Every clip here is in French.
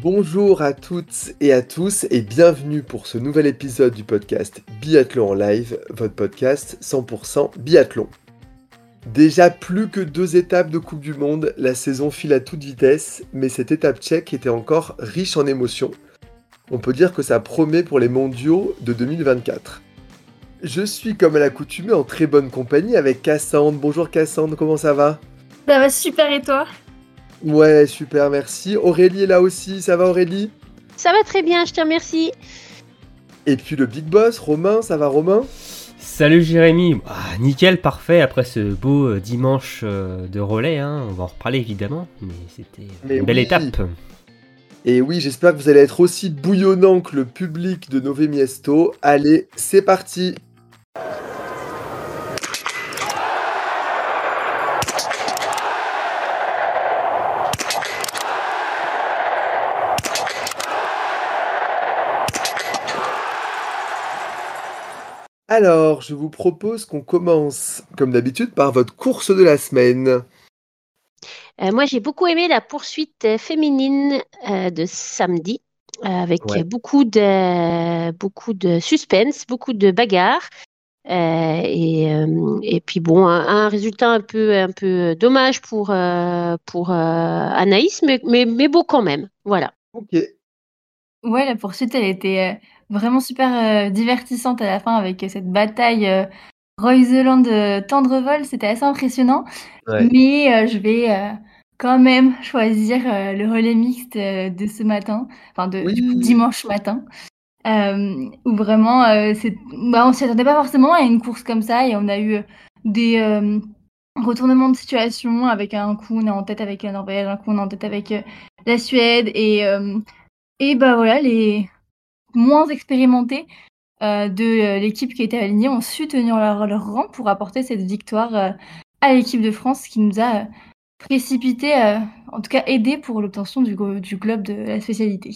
Bonjour à toutes et à tous et bienvenue pour ce nouvel épisode du podcast Biathlon en live, votre podcast 100% biathlon. Déjà plus que deux étapes de Coupe du Monde, la saison file à toute vitesse, mais cette étape tchèque était encore riche en émotions. On peut dire que ça promet pour les mondiaux de 2024. Je suis comme à l'accoutumée en très bonne compagnie avec Cassandre. Bonjour Cassandre, comment ça va? Ça va super et toi? Ouais, super, merci. Aurélie est là aussi, ça va Aurélie? Ça va très bien, je te remercie. Et puis le big boss, Romain, ça va Romain? Salut Jérémy ah, Nickel, parfait, après ce beau euh, dimanche euh, de relais, hein. on va en reparler évidemment, mais c'était Mais une belle oui. étape. Et oui, j'espère que vous allez être aussi bouillonnant que le public de Nové Miesto. Allez, c'est parti Alors, je vous propose qu'on commence, comme d'habitude, par votre course de la semaine. Euh, moi, j'ai beaucoup aimé la poursuite euh, féminine euh, de samedi, euh, avec Ouais. beaucoup de beaucoup de suspense, beaucoup de bagarres. Euh, et, euh, et puis bon, un, un résultat un peu un peu dommage pour euh, pour euh, Anaïs, mais, mais mais beau quand même. Voilà. Ok. Ouais, la poursuite, elle était vraiment super euh, divertissante à la fin avec euh, cette bataille euh, Royseland-Tendrevol. C'était assez impressionnant. Ouais. Mais je vais quand même choisir le relais mixte de ce matin, enfin de, du coup, Oui. dimanche matin, euh, où vraiment, euh, c'est, bah, on s'y attendait pas forcément à une course comme ça et on a eu des euh, retournements de situation avec un coup on est en tête avec la Norvège, un coup on est en tête avec la Suède et et bah voilà les moins expérimentés euh, de euh, l'équipe qui était alignée ont su tenir leur, leur rang pour apporter cette victoire euh, à l'équipe de France qui nous a précipité, euh, en tout cas aidé pour l'obtention du, go- du globe de la spécialité.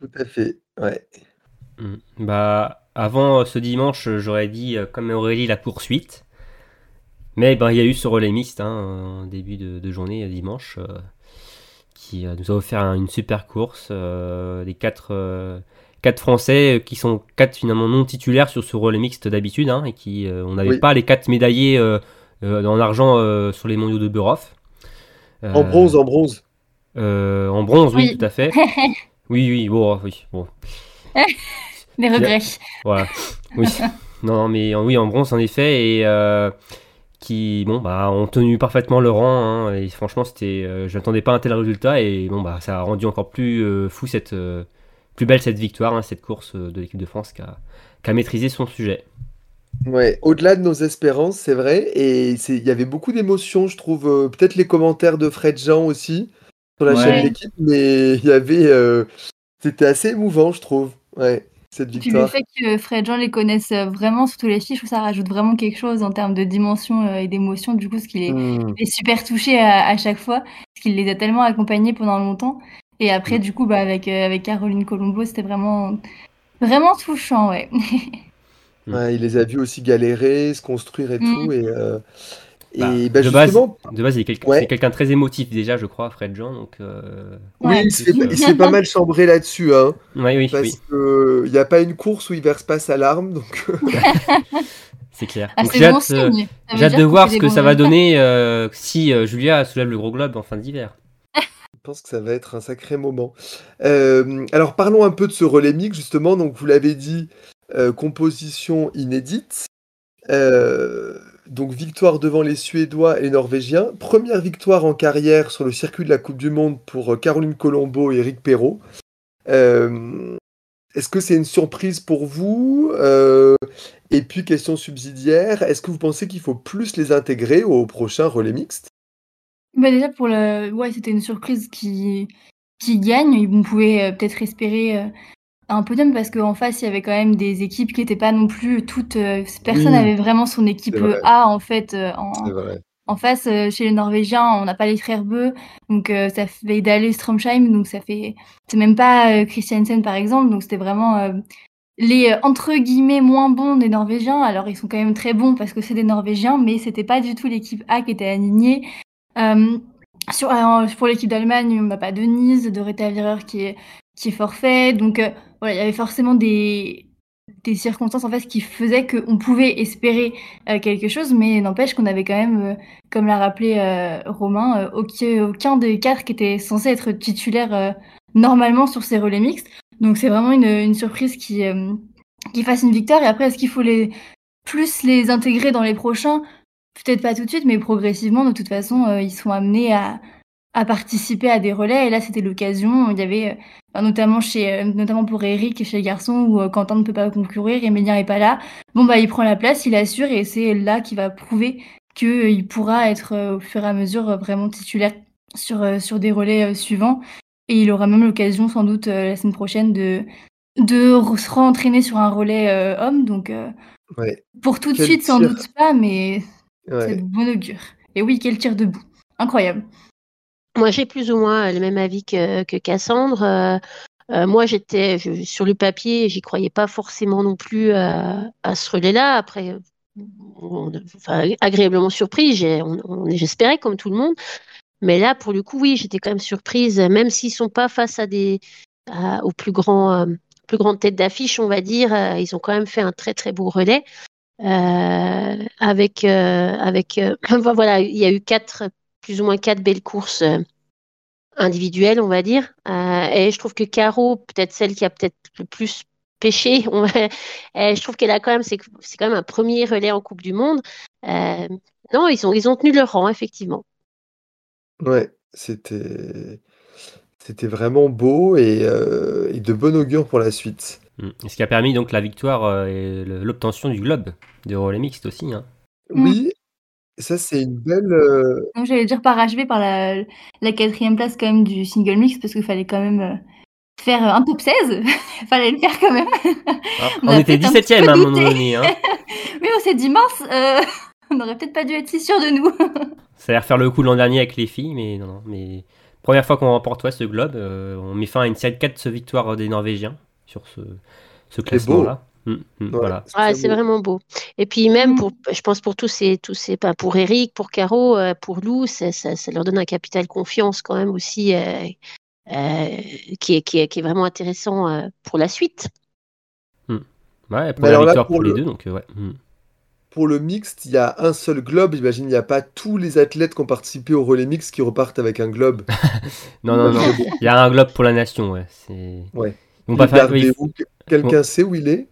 Tout à fait. Ouais. Mm. Bah, avant ce dimanche, j'aurais dit, comme Aurélie, la poursuite. Mais ben, il y a eu ce relais mixte hein, en début de, de journée, dimanche, euh, qui euh, nous a offert un- une super course. euh, des quatre, euh, quatre Français euh, qui sont quatre finalement non titulaires sur ce relais mixte d'habitude, hein, et qui, euh, on n'avait Oui. pas les quatre médaillés euh, euh, en argent euh, sur les mondiaux de Burhoff. En bronze, en bronze. euh, en bronze, oui, Oui. tout à fait. Oui, oui, bon, oui, bon. Les regrets. Voilà. Oui. non, non, mais en- oui, en bronze en effet et euh, qui bon bah ont tenu parfaitement le rang hein, et franchement c'était euh, je n'attendais pas un tel résultat et bon bah ça a rendu encore plus euh, fou cette euh, plus belle cette victoire hein, cette course euh, de l'équipe de France qui a, qui a maîtrisé son sujet. Ouais, au-delà de nos espérances, c'est vrai. Et c'est- il y avait beaucoup d'émotions, je trouve. euh, Peut-être les commentaires de Fred Jean aussi sur la Ouais. chaîne d'équipe, mais il y avait. euh, C'était assez émouvant, je trouve. Ouais, cette Et puis le victoire. fait que Fred Jean les connaisse vraiment sur tous les filles, je trouve ça rajoute vraiment quelque chose en termes de dimension et d'émotion, du coup, ce qu'il est, Hmm. est super touché à, à chaque fois, parce qu'il les a tellement accompagnés pendant longtemps. Et après, du coup, bah, avec, euh, avec Caroline Colombo, c'était vraiment, vraiment touchant, ouais. Ouais, il les a vus aussi galérer, se construire et Mm. tout. Et, euh, Bah, et bah, de base- De base il est quelqu'un Ouais. c'est quelqu'un très émotif déjà je crois Fred Jean donc euh, oui, Ouais. il se fait, il se fait pas mal chambrer là-dessus. Hein, oui oui, parce oui qu'il n'y a pas une course où il verse pas sa larme. Donc, c'est clair. Ah, j'ai bon hâte, euh, j'ai hâte de voir ce que ça va donner euh, si euh, Julia soulève le gros globe en fin d'hiver. Je pense que ça va être un sacré moment. Euh, alors parlons un peu de ce relais mix justement. Donc vous l'avez dit, euh, composition inédite. Euh, donc victoire devant les Suédois et les Norvégiens. Première victoire en carrière sur le circuit de la Coupe du Monde pour Caroline Colombo et Eric Perrault. Est-ce que c'est une surprise pour vous? Et puis question subsidiaire, est-ce que vous pensez qu'il faut plus les intégrer au prochain relais mixte? Bah déjà pour le ouais c'était une surprise qui qui gagne on pouvait euh, peut-être espérer euh, un podium parce qu'en face, il y avait quand même des équipes qui n'étaient pas non plus toutes. euh, personne Oui, n'avait vraiment son équipe vrai. A en fait. en, en face, chez les Norvégiens, on n'a pas les frères Bö, donc ça fait d'aller Stromsheim, donc ça fait. C'est même pas Christiansen par exemple, donc c'était vraiment les entre guillemets moins bons des Norvégiens. Alors ils sont quand même très bons parce que c'est des Norvégiens, mais c'était pas du tout l'équipe A qui était alignée. Euh, sur, pour l'équipe d'Allemagne, on n'a pas Denise, de Retavirer qui est, qui est forfait. Donc euh, voilà, il y avait forcément des, des circonstances en fait qui faisaient qu'on pouvait espérer euh, quelque chose, mais n'empêche qu'on avait quand même, euh, comme l'a rappelé euh, Romain, euh, aucun, aucun des quatre qui était censé être titulaire normalement sur ces relais mixtes. Donc c'est vraiment une, une surprise qui, qui fasse une victoire. Et après, est-ce qu'il faut les plus les intégrer dans les prochains? Peut-être pas tout de suite, mais progressivement, de toute façon, euh, ils sont amenés à, à participer à des relais. Et là, c'était l'occasion. Il y avait, euh, notamment chez, euh, notamment pour Eric et chez les garçons, où euh, Quentin ne peut pas concourir, Emilien est pas là. Bon, bah, il prend la place, il assure, et c'est là qu'il va prouver qu'il pourra être au fur et à mesure vraiment titulaire sur, sur des relais suivants. Et il aura même l'occasion, sans doute, la semaine prochaine, de, de se re-entraîner sur un relais homme. Donc, Ouais. pour tout de Quel suite, sans tir. doute pas, mais c'est de bon augure. Et oui, quel tir debout. Incroyable. Moi, j'ai plus ou moins le même avis que, que Cassandre. Euh, euh, moi, j'étais sur le papier, j'y croyais pas forcément non plus à, à ce relais-là. Après, on- enfin, agréablement surpris, j'ai- on- on- j'espérais comme tout le monde. Mais là, pour le coup, oui, j'étais quand même surprise, même s'ils sont pas face à des à- aux plus grands euh, plus grandes têtes d'affiche, on va dire, euh, ils ont quand même fait un très très beau relais. Euh, avec euh, avec euh, voilà, il y a eu quatre plus ou moins quatre belles courses individuelles, on va dire. Et je trouve que Caro, peut-être celle qui a peut-être le plus pêché, je trouve qu'elle a quand même c'est quand même un premier relais en Coupe du Monde. Non, ils ont ils ont tenu leur rang effectivement. Ouais, c'était c'était vraiment beau et, et de bon augure pour la suite. Mm. Ce qui a permis donc la victoire euh, et l'obtention du globe de relais mixte aussi. Hein. Mm. Oui, ça c'est une belle. euh, Donc, j'allais dire parachevé par la, la quatrième place quand même du single mix, parce qu'il fallait quand même euh, faire euh, un top 16. Il fallait le faire quand même. Ah, On était peut-être un petit 17ème peu à un moment donné. Hein. Mais on s'est dit, mince, euh, on n'aurait peut-être pas dû être si sûr de nous. Ça a l'air faire le coup l'an dernier avec les filles, mais non, non. Mais première fois qu'on remporte ouais, ce globe, euh, on met fin à une série de 4 victoires des Norvégiens sur ce, ce classement-là. Mm, mm, ouais, Voilà. c'est beau. vraiment beau. Et puis même Mm. pour, je pense pour tous ces, tous ces, pas pour Eric, pour Caro, euh, pour Lou, ça, ça, ça leur donne un capital confiance quand même aussi, euh, euh, qui est, qui est, qui est vraiment intéressant euh, pour la suite. Ouais, Mais première alors là, victoire pour pour les le- deux, donc ouais. Pour le mixte, il y a un seul globe. J'imagine il n'y a pas tous les athlètes qui ont participé au relais mixte qui repartent avec un globe. Non, non, non. Il y a un globe pour la nation, ouais. C'est... Ouais. Ils vont pas Il faire. gardait oui, où Quelqu'un sait où il est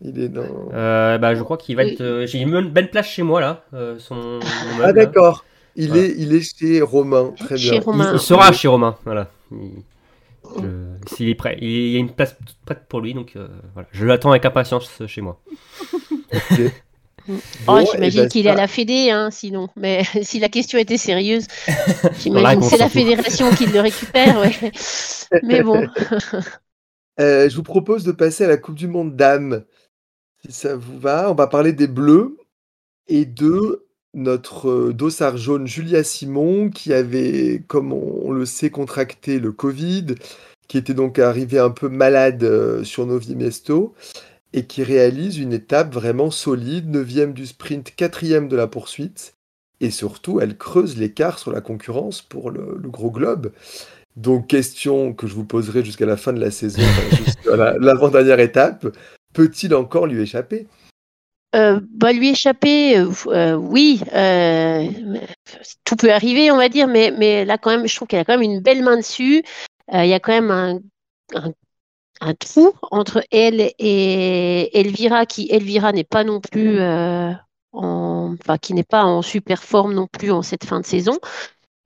Il est dans. Euh, bah, je crois qu'il va être. euh, J'ai une bonne place chez moi là. euh, son, mon Ah meuble, d'accord. Il Voilà. est, il est chez Romain. Très Chez bien. Romain. Il, il sera chez Romain. Voilà. Il- je- S'il est prêt. Il il y a une place toute prête pour lui, donc euh, voilà. Je l'attends avec impatience chez moi. Bon, Oh, eh j'imagine ben, qu'il est à la Fédé, hein, sinon. Mais si la question était sérieuse, j'imagine que c'est la fédération qui le récupère, ouais. Mais bon, Euh, je vous propose de passer à la Coupe du Monde dames. Si ça vous va, on va parler des Bleus et de notre euh, dossard jaune Julia Simon qui avait, comme on, le sait, contracté le Covid, qui était donc arrivé un peu malade euh, sur Novi Mesto et qui réalise une étape vraiment solide, 9 du sprint, 4 de la poursuite. Et surtout, elle creuse l'écart sur la concurrence pour le gros globe. Donc, question que je vous poserai jusqu'à la fin de la saison, jusqu'à la- l'avant-dernière étape. Peut-il encore lui échapper? Euh, bah, lui échapper, euh, euh, oui, tout peut arriver, on va dire, mais, là, quand même, je trouve qu'elle a quand même une belle main dessus. Il y a quand même un, trou entre elle et Elvira, qui, Elvira, n'est pas non plus, en, enfin, qui n'est pas en super forme non plus en cette fin de saison.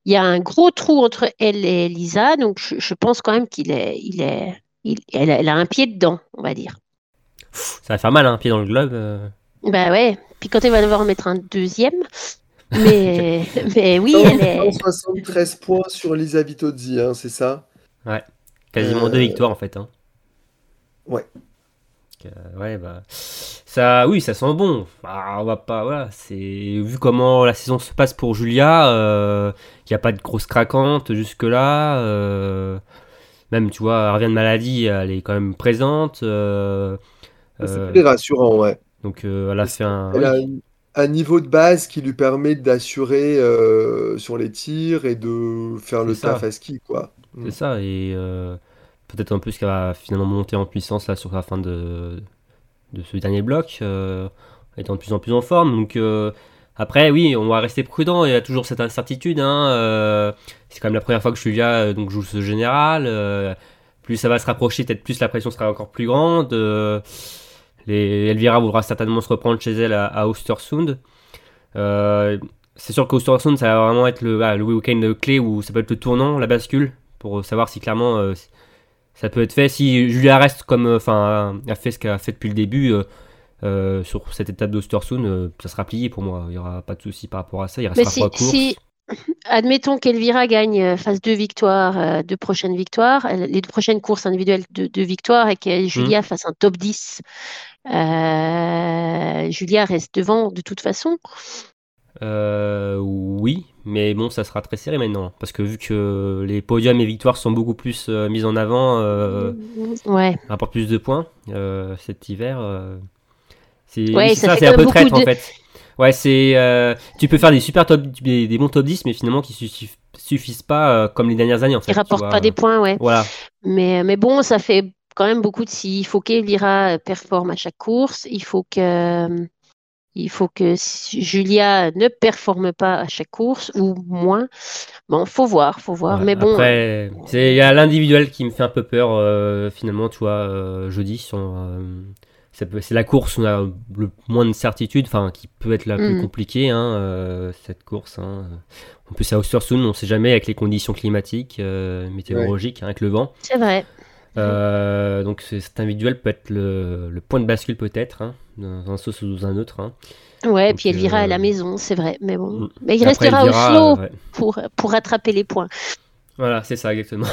Il y a un gros trou entre elle et Lisa, donc je, je pense quand même qu'il est, il est, il- elle, a, elle a un pied dedans, on va dire. Ça va faire mal, hein, un pied dans le globe. euh. Bah ouais, puis quand elle va devoir en mettre un deuxième, mais, mais oui, elle est. 173 points sur Lisa Vitozzi, hein, c'est ça? Quasiment Euh, deux victoires en fait. hein. Ouais. Euh, ouais, bah, ça, oui, ça sent bon. Ah, on va pas, voilà, c'est vu comment la saison se passe pour Julia, euh, il n'y a pas de grosse craquante jusque là. euh, même, tu vois, elle revient de maladie, elle est quand même présente. euh, C'est euh, très rassurant, ouais. donc, euh, elle a fait un. Elle a oui, un, un niveau de base qui lui permet d'assurer euh, sur les tirs et de faire le ça. taf à ski, quoi. Mm. c'est ça, et euh, peut-être un peu ce qu'elle va finalement monter en puissance là sur la fin de, ce dernier bloc, euh, étant de plus en plus en forme. Donc euh, après, oui, on va rester prudent. Il y a toujours cette incertitude. hein, euh, c'est quand même la première fois que Julia euh, donc joue ce général. plus ça va se rapprocher, peut-être plus la pression sera encore plus grande. les, Elvira voudra certainement se reprendre chez elle à, à Ostersund. C'est sûr qu'Ostersund, ça va vraiment être le, ah, le week-end clé où ça peut être le tournant, la bascule, pour savoir si clairement ça peut être fait. Si Julia reste comme, euh, enfin, a fait ce qu'elle a fait depuis le début euh, euh, sur cette étape d'Ostersund, ça sera plié pour moi. Il n'y aura pas de souci par rapport à ça. Il Mais restera si, courses. si, admettons qu'Elvira gagne, fasse deux victoires, deux prochaines victoires, les deux prochaines courses individuelles de deux victoires et que Hmm. Julia fasse un top 10, euh, Julia reste devant de toute façon. Euh, oui, mais bon, ça sera très serré maintenant. Parce que vu que les podiums et victoires sont beaucoup plus euh, mis en avant, euh, Ouais. rapportent plus de points euh, cet hiver. c'est Ouais, ça c'est ça, fait c'est un peu traître en fait. Ouais, c'est tu peux faire des super top, des, des bons top 10, mais finalement qui suffisent, suffisent pas comme les dernières années en fait. Qui tu rapporte vois. pas des points, ouais. Voilà, Mais, mais bon, ça fait quand même beaucoup de si. Il faut qu'Elvira euh, performe à chaque course. Il faut que, il faut que Julia ne performe pas à chaque course ou moins. Bon, faut voir, faut voir. Ouais, mais bon, Après, c'est- il y a l'individuel qui me fait un peu peur euh, finalement, tu vois, euh, jeudi. euh, c'est la course où on a le moins de certitude, enfin, qui peut être la plus Mm. compliquée, hein, euh, cette course. Hein. En plus, à Ostersund, on ne sait jamais avec les conditions climatiques, euh, météorologiques, hein, avec le vent. c'est vrai. Euh, donc, cet individuel peut être le, le point de bascule, peut-être, hein, dans un sens ou dans un autre. hein. Ouais, Donc, puis Elvira euh, à la maison, c'est vrai. Mais bon, Mm. mais il après, restera Elvira, au slow euh, ouais. pour, pour rattraper les points. Voilà, c'est ça, exactement.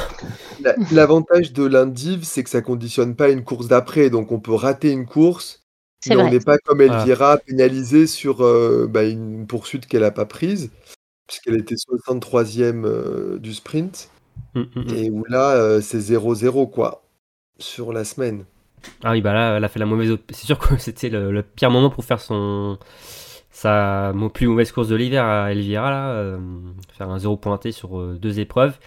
La- L'avantage de l'indiv, c'est que ça conditionne pas une course d'après, donc on peut rater une course, mais on n'est pas comme Voilà. Elvira pénalisé sur euh, bah, une poursuite qu'elle n'a pas prise, puisqu'elle était 63e euh, du sprint, Mm, mm, mm. et où là, euh, c'est 0-0, quoi, sur la semaine. Ah oui, bah là, elle a fait la mauvaise. C'est sûr que c'était le, le pire moment pour faire son sa plus mauvaise course de l'hiver à Elvira, là, euh, faire un zéro pointé sur euh, deux épreuves.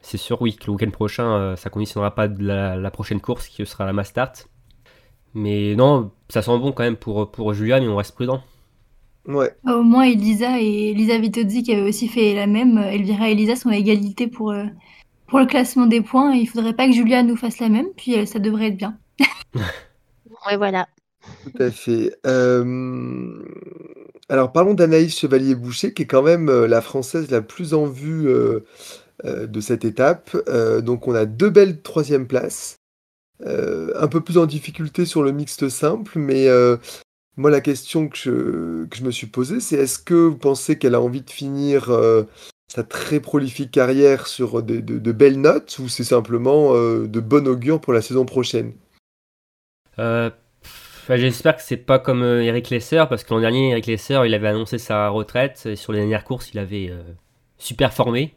C'est sûr, oui, que le week-end prochain, euh, ça conditionnera pas de la, la prochaine course qui sera la Mastart. Mais non, ça sent bon quand même pour, pour Julia, mais on reste prudent. Ouais, Au moins, Elisa et Elisa Vitozzi qui avaient aussi fait la même, euh, Elvira et Elisa sont à égalité pour, euh, pour le classement des points. Il faudrait pas que Julia nous fasse la même, puis euh, ça devrait être bien. Ouais, voilà. tout à fait. Euh, Alors, parlons d'Anaïs Chevalier-Boucher, qui est quand même la Française la plus en vue de cette étape. Euh, donc, on a deux belles troisième places. Euh, un peu plus en difficulté sur le mixte simple, mais euh, moi, la question que je, que je me suis posée, c'est est-ce que vous pensez qu'elle a envie de finir euh, sa très prolifique carrière sur de, de- de belles notes, ou c'est simplement euh, de bon augure pour la saison prochaine? Euh, bah, J'espère que c'est pas comme Eric Lesser, parce que l'an dernier, Eric Lesser, il avait annoncé sa retraite, et sur les dernières courses, il avait super formé.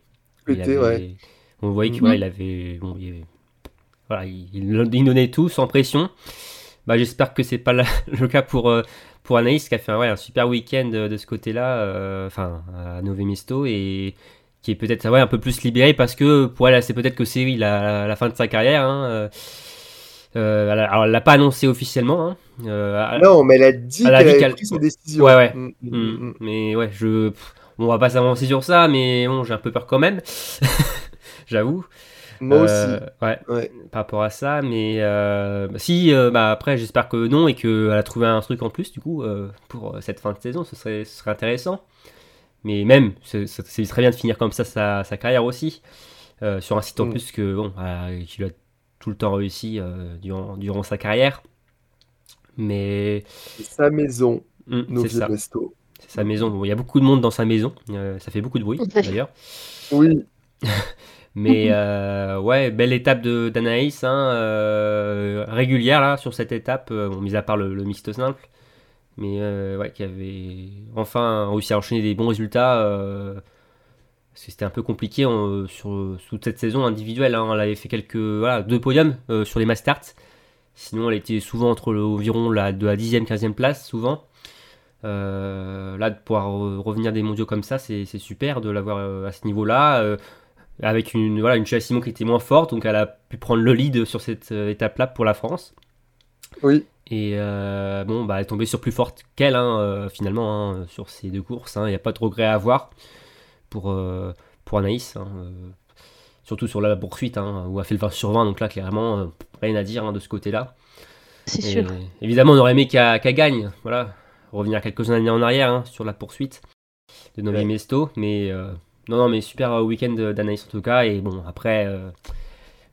Il avait- ouais. On voyait qu'il Mhm. avait, bon, il, avait- voilà, il, il donnait tout sans pression. Bah, J'espère que c'est pas la- le cas pour, euh, pour Anaïs qui a fait un, ouais, un super week-end de, de ce côté-là, euh, enfin à Nové Misto et qui est peut-être ouais, un peu plus libérée parce que pour elle, c'est peut-être que c'est oui, la, la fin de sa carrière. hein, euh, euh, alors, elle l'a pas annoncé officiellement. hein, euh, Non, mais elle a dit qu'elle avait pris sa décision. Ouais, ouais. Mm, mm, Mm. Mais ouais, je. On va pas s'avancer sur ça, mais bon, j'ai un peu peur quand même. J'avoue. Moi Euh, aussi. Ouais, Ouais. par rapport à ça, mais euh, bah, si, euh, bah après, j'espère que non et qu'elle a trouvé un truc en plus, du coup, euh, pour cette fin de saison, ce serait, ce serait intéressant. Mais même, c'est très bien de finir comme ça sa, sa carrière aussi, euh, sur un site en Mm. plus que, bon, euh, qu'il a tout le temps réussi euh, durant, durant sa carrière. Mais C'est sa maison, mm, nos c'est ça, Resto. c'est sa maison. Bon, il y a beaucoup de monde dans sa maison, euh, ça fait beaucoup de bruit d'ailleurs. Oui, Mais euh, ouais, belle étape d'Anaïs, hein, euh, régulière là sur cette étape, euh, bon, mis à part le, le mixte simple, mais ouais, qui avait enfin réussi à enchaîner des bons résultats. parce que c'était un peu compliqué en- sur toute cette saison individuelle. hein. elle avait fait quelques voilà, deux podiums sur les Masters. Sinon, elle était souvent entre le- environ la, de la 10e, 15e place, souvent. Là, de pouvoir re- revenir des mondiaux comme ça, c'est super de l'avoir à ce niveau-là. Avec une, voilà, une Simon qui était moins forte, donc elle a pu prendre le lead sur cette euh, étape-là pour la France. Oui. Et euh, bon, bah, elle est tombée sur plus forte qu'elle, hein, euh, finalement, hein, sur ces deux courses. Il n'y a pas de regret à avoir pour, euh, pour Anaïs. hein, euh, surtout sur la poursuite, hein, où elle fait le 20 sur 20, donc là, clairement, euh, rien à dire hein, de ce côté-là. C'est sûr. Évidemment, on aurait aimé qu'elle qu'elle gagne, voilà, revenir quelques années en arrière hein, sur la poursuite de Novi Ouais. Mesto, mais euh, non, non, mais super euh, week-end d'Anaïs en tout cas, et bon, après, euh,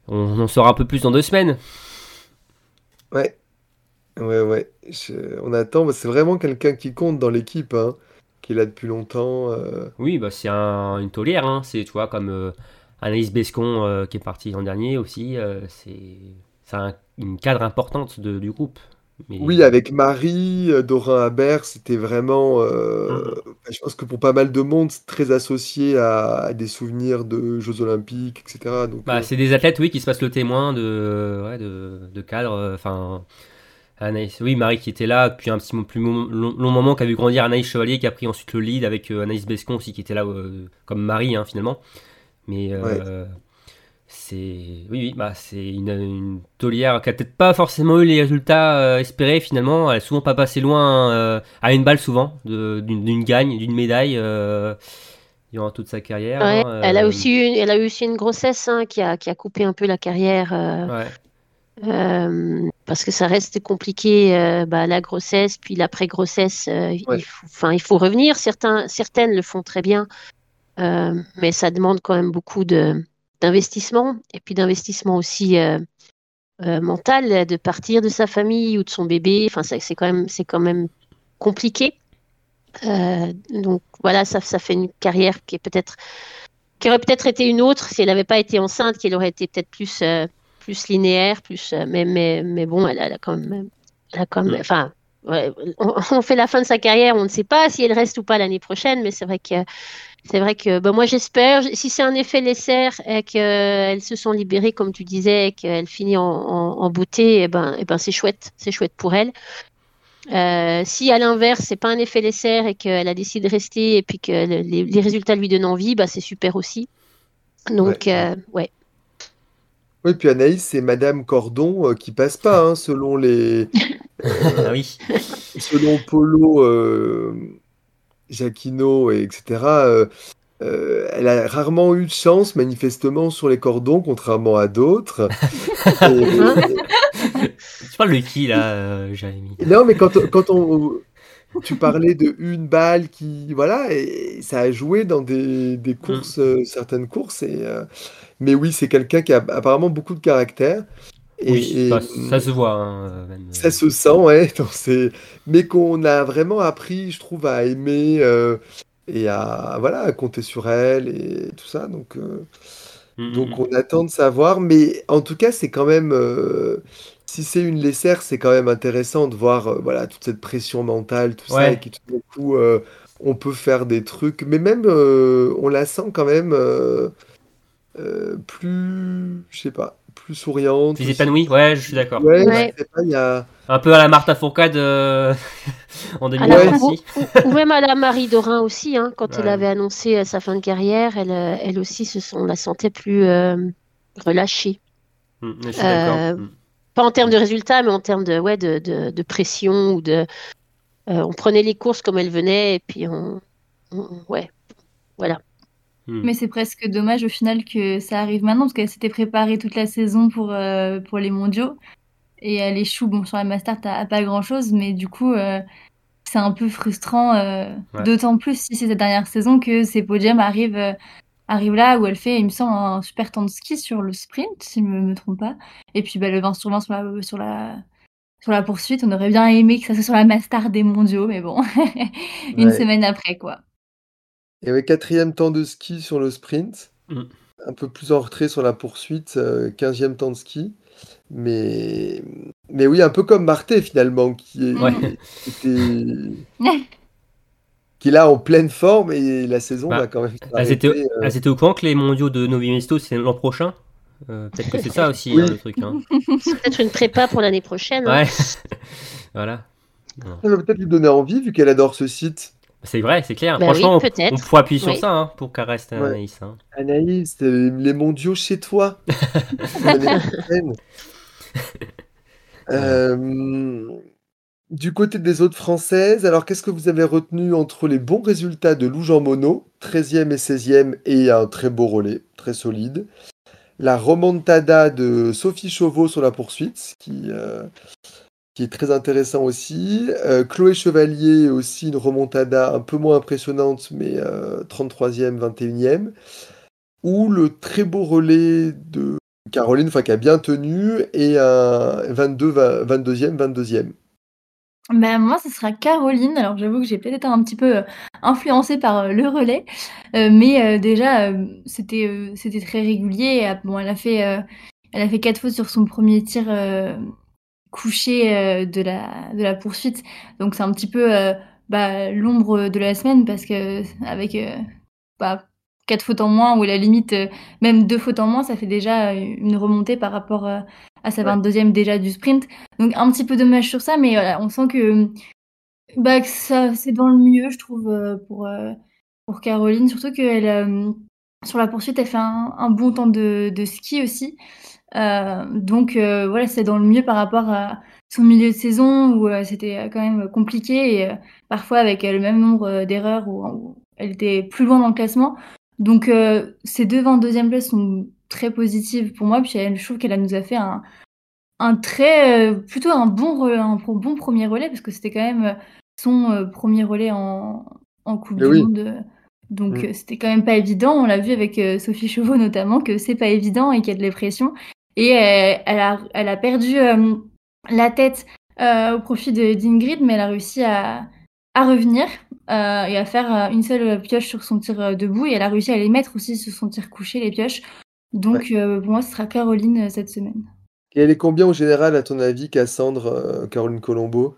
on en saura un peu plus dans deux semaines. Ouais, ouais, ouais. Je- On attend. C'est vraiment quelqu'un qui compte dans l'équipe, hein, qui est là depuis longtemps. euh, Oui, bah, c'est un- une taulière, hein, c'est, tu vois, comme euh, Anaïs Bescon euh, qui est partie l'an dernier aussi, euh, c'est c'est un- une cadre importante de- du groupe. Mais, Oui, avec Marie, euh, Dorin Habert, c'était vraiment. euh, Mm. Je pense que pour pas mal de monde, c'est très associé à, à des souvenirs de Jeux Olympiques, etc. Donc, Bah, euh, c'est des athlètes, oui, qui se passent le témoin de, ouais, de, de cadre. euh, Enfin, Anaïs, oui, Marie qui était là depuis un petit plus long, long moment, qui a vu grandir Anaïs Chevalier, qui a pris ensuite le lead avec Anaïs Bescon aussi, qui était là euh, comme Marie, hein, finalement. Mais c'est, oui, oui, bah, c'est une, une taulière qui a peut-être pas forcément eu les résultats euh, espérés finalement. Elle est souvent pas passé loin euh, à une balle souvent d'une gagne, d'une médaille. euh, durant toute sa carrière. Ouais, hein, elle a aussi eu, elle a eu aussi une grossesse hein, qui a, qui a coupé un peu la carrière ouais. parce que ça reste compliqué bah, la grossesse puis l'après-grossesse. Ouais. il faut, enfin, il faut revenir. Certains, certaines le font très bien, mais ça demande quand même beaucoup de d'investissement et puis d'investissement aussi euh, euh, mental de partir de sa famille ou de son bébé. Enfin, c'est quand même, c'est quand même compliqué. Euh, donc voilà, ça, ça fait une carrière qui est peut-être qui aurait peut-être été une autre si elle n'avait pas été enceinte, qu'elle aurait été peut-être plus euh, plus linéaire, plus euh, mais mais mais bon, elle, a- elle a quand même elle a quand même enfin ouais, on, on fait la fin de sa carrière, on ne sait pas si elle reste ou pas l'année prochaine, mais c'est vrai que c'est vrai que ben, moi j'espère si c'est un effet laisser et qu'elles se sont libérées comme tu disais et qu'elle finit en, en, en beauté, et ben et ben c'est chouette, c'est chouette pour elle. Euh, si à l'inverse, c'est pas un effet laisser et qu'elle a décidé de rester et puis que le- les, les résultats lui donnent envie, bah c'est super aussi. Donc, Ouais. euh, ouais. Oui, puis Anaïs, c'est Madame Cordon euh, qui passe pas, hein, selon les, Ah oui. selon Polo, euh, Jacquino, et etc. euh, euh, elle a rarement eu de chance, manifestement, sur les cordons, contrairement à d'autres. Et- Tu parles de qui là, euh, Jérémy? Non, mais quand, quand on, tu parlais de une balle qui, voilà, et ça a joué dans des, des courses, euh, certaines courses. Et, euh, mais oui, c'est quelqu'un qui a apparemment beaucoup de caractère. Et, Oui, et, bah, ça se voit. hein, même, ça se sent, ouais. Mais qu'on a vraiment appris, je trouve, à aimer euh, et à, voilà, à compter sur elle et tout ça. Donc, euh, Mm, donc mm, on attend de savoir, mais en tout cas, c'est quand même, euh, si c'est une laissère, c'est quand même intéressant de voir voilà, toute cette pression mentale, tout ça, et qui tout d'un coup, on peut faire des trucs, mais même, on la sent quand même plus, je sais pas, plus souriante. Plus aussi. épanoui, ouais, je suis d'accord. Ouais, Ouais. je sais pas, il y a... Un peu à la Martha Fourcade euh, en À la- 2020 ou, aussi. ou- ou même à la Marie Dorin aussi, hein, quand elle Ouais. avait annoncé euh, sa fin de carrière, elle, euh, elle aussi, se sont, on la sentait plus euh, relâchée. Mm, je suis Euh, d'accord. Mm. Pas en termes de résultats, mais en termes de, ouais, de, de, de pression ou de. euh, on prenait les courses comme elles venaient et puis on. on- ouais, voilà. Mm. Mais c'est presque dommage au final que ça arrive maintenant parce qu'elle s'était préparée toute la saison pour, euh, pour les mondiaux et elle échoue. Bon, sur la Master, t'as pas grand chose, mais du coup, euh, c'est un peu frustrant, euh, Ouais. d'autant plus si c'est cette dernière saison que ces podiums arrivent, euh, arrivent là où elle fait, il me semble, un super temps de ski sur le sprint, si je me, me trompe pas. Et puis bah, le 20 sur 20 sur la, sur la, sur la poursuite, on aurait bien aimé que ça soit sur la Master des mondiaux, mais bon, une Ouais. semaine après, quoi. Il y avait quatrième temps de ski sur le sprint. Mm. un peu plus en retrait sur la poursuite, euh, 15e temps de ski. Mais, mais oui, un peu comme Marté finalement, qui est, Ouais. qui était- qui est là en pleine forme et la saison Bah, va quand même Elles étaient, s'arrêter, euh, elles étaient au courant que les mondiaux de Novi Mesto, c'est l'an prochain Euh, Peut-être que c'est ça aussi, Oui. hein, le truc. hein. C'est peut-être une prépa pour l'année prochaine. hein. Ouais. voilà. Ça va peut-être lui donner envie vu qu'elle adore ce site. C'est vrai, c'est clair. Bah Franchement, oui, on- peut-être. on, pourrait appuyer sur Oui. ça hein, pour qu'elle reste Ouais. Anaïs. hein. Anaïs, euh, les mondiaux chez toi. Euh, du côté des autres françaises, alors qu'est-ce que vous avez retenu entre les bons résultats de Lou Jean Monod, 13e et 16e, et un très beau relais, très solide. La remontada de Sophie Chauveau sur la poursuite, qui, euh, qui est très intéressant aussi. Euh, Chloé Chevalier, aussi une remontada un peu moins impressionnante, mais euh, 33e, 21e. Ou le très beau relais de Caroline, qui a bien tenu, et un 22, 20 22e, 22e. Ben, moi, ce sera Caroline. Alors, j'avoue que j'ai peut-être été un petit peu euh, influencée par euh, le relais. Mais déjà, c'était très régulier. Euh, bon, elle a fait, elle a fait quatre fautes sur son premier tir couché euh, de, la, de la poursuite. Donc, c'est un petit peu euh, bah, l'ombre de la semaine parce que avec euh, bah, quatre fautes en moins ou à la limite, même deux fautes en moins, ça fait déjà une remontée par rapport à sa Ouais. 22e déjà du sprint. Donc un petit peu dommage sur ça, mais voilà, on sent que, bah, que ça c'est dans le mieux, je trouve, pour, pour Caroline. Surtout qu'elle, sur la poursuite, elle fait un, un bon temps de, de ski aussi. Euh, donc euh, voilà, c'est dans le mieux par rapport à son milieu de saison où euh, c'était quand même compliqué et euh, parfois avec euh, le même nombre euh, d'erreurs où, où elle était plus loin dans le classement. Donc euh, ces deux 22e places sont très positives pour moi. Puis elle- je trouve qu'elle nous a fait un, un très euh, plutôt un bon un bon premier relais parce que c'était quand même euh, son euh, premier relais en, en Coupe du oui. Monde. euh, Donc Mm. euh, c'était quand même pas évident. On l'a vu avec euh, Sophie Chauveau notamment que c'est pas évident et qu'il y a de la pression. Et euh, elle a elle a perdu euh, la tête euh, au profit de d'Ingrid, mais elle a réussi à à revenir euh, et à faire une seule pioche sur son tir debout et elle a réussi à les mettre aussi sur son tir couché les pioches. Donc euh, pour moi ce sera Caroline cette semaine. Et elle est combien au général, à ton avis, Cassandre, euh, Caroline Colombo?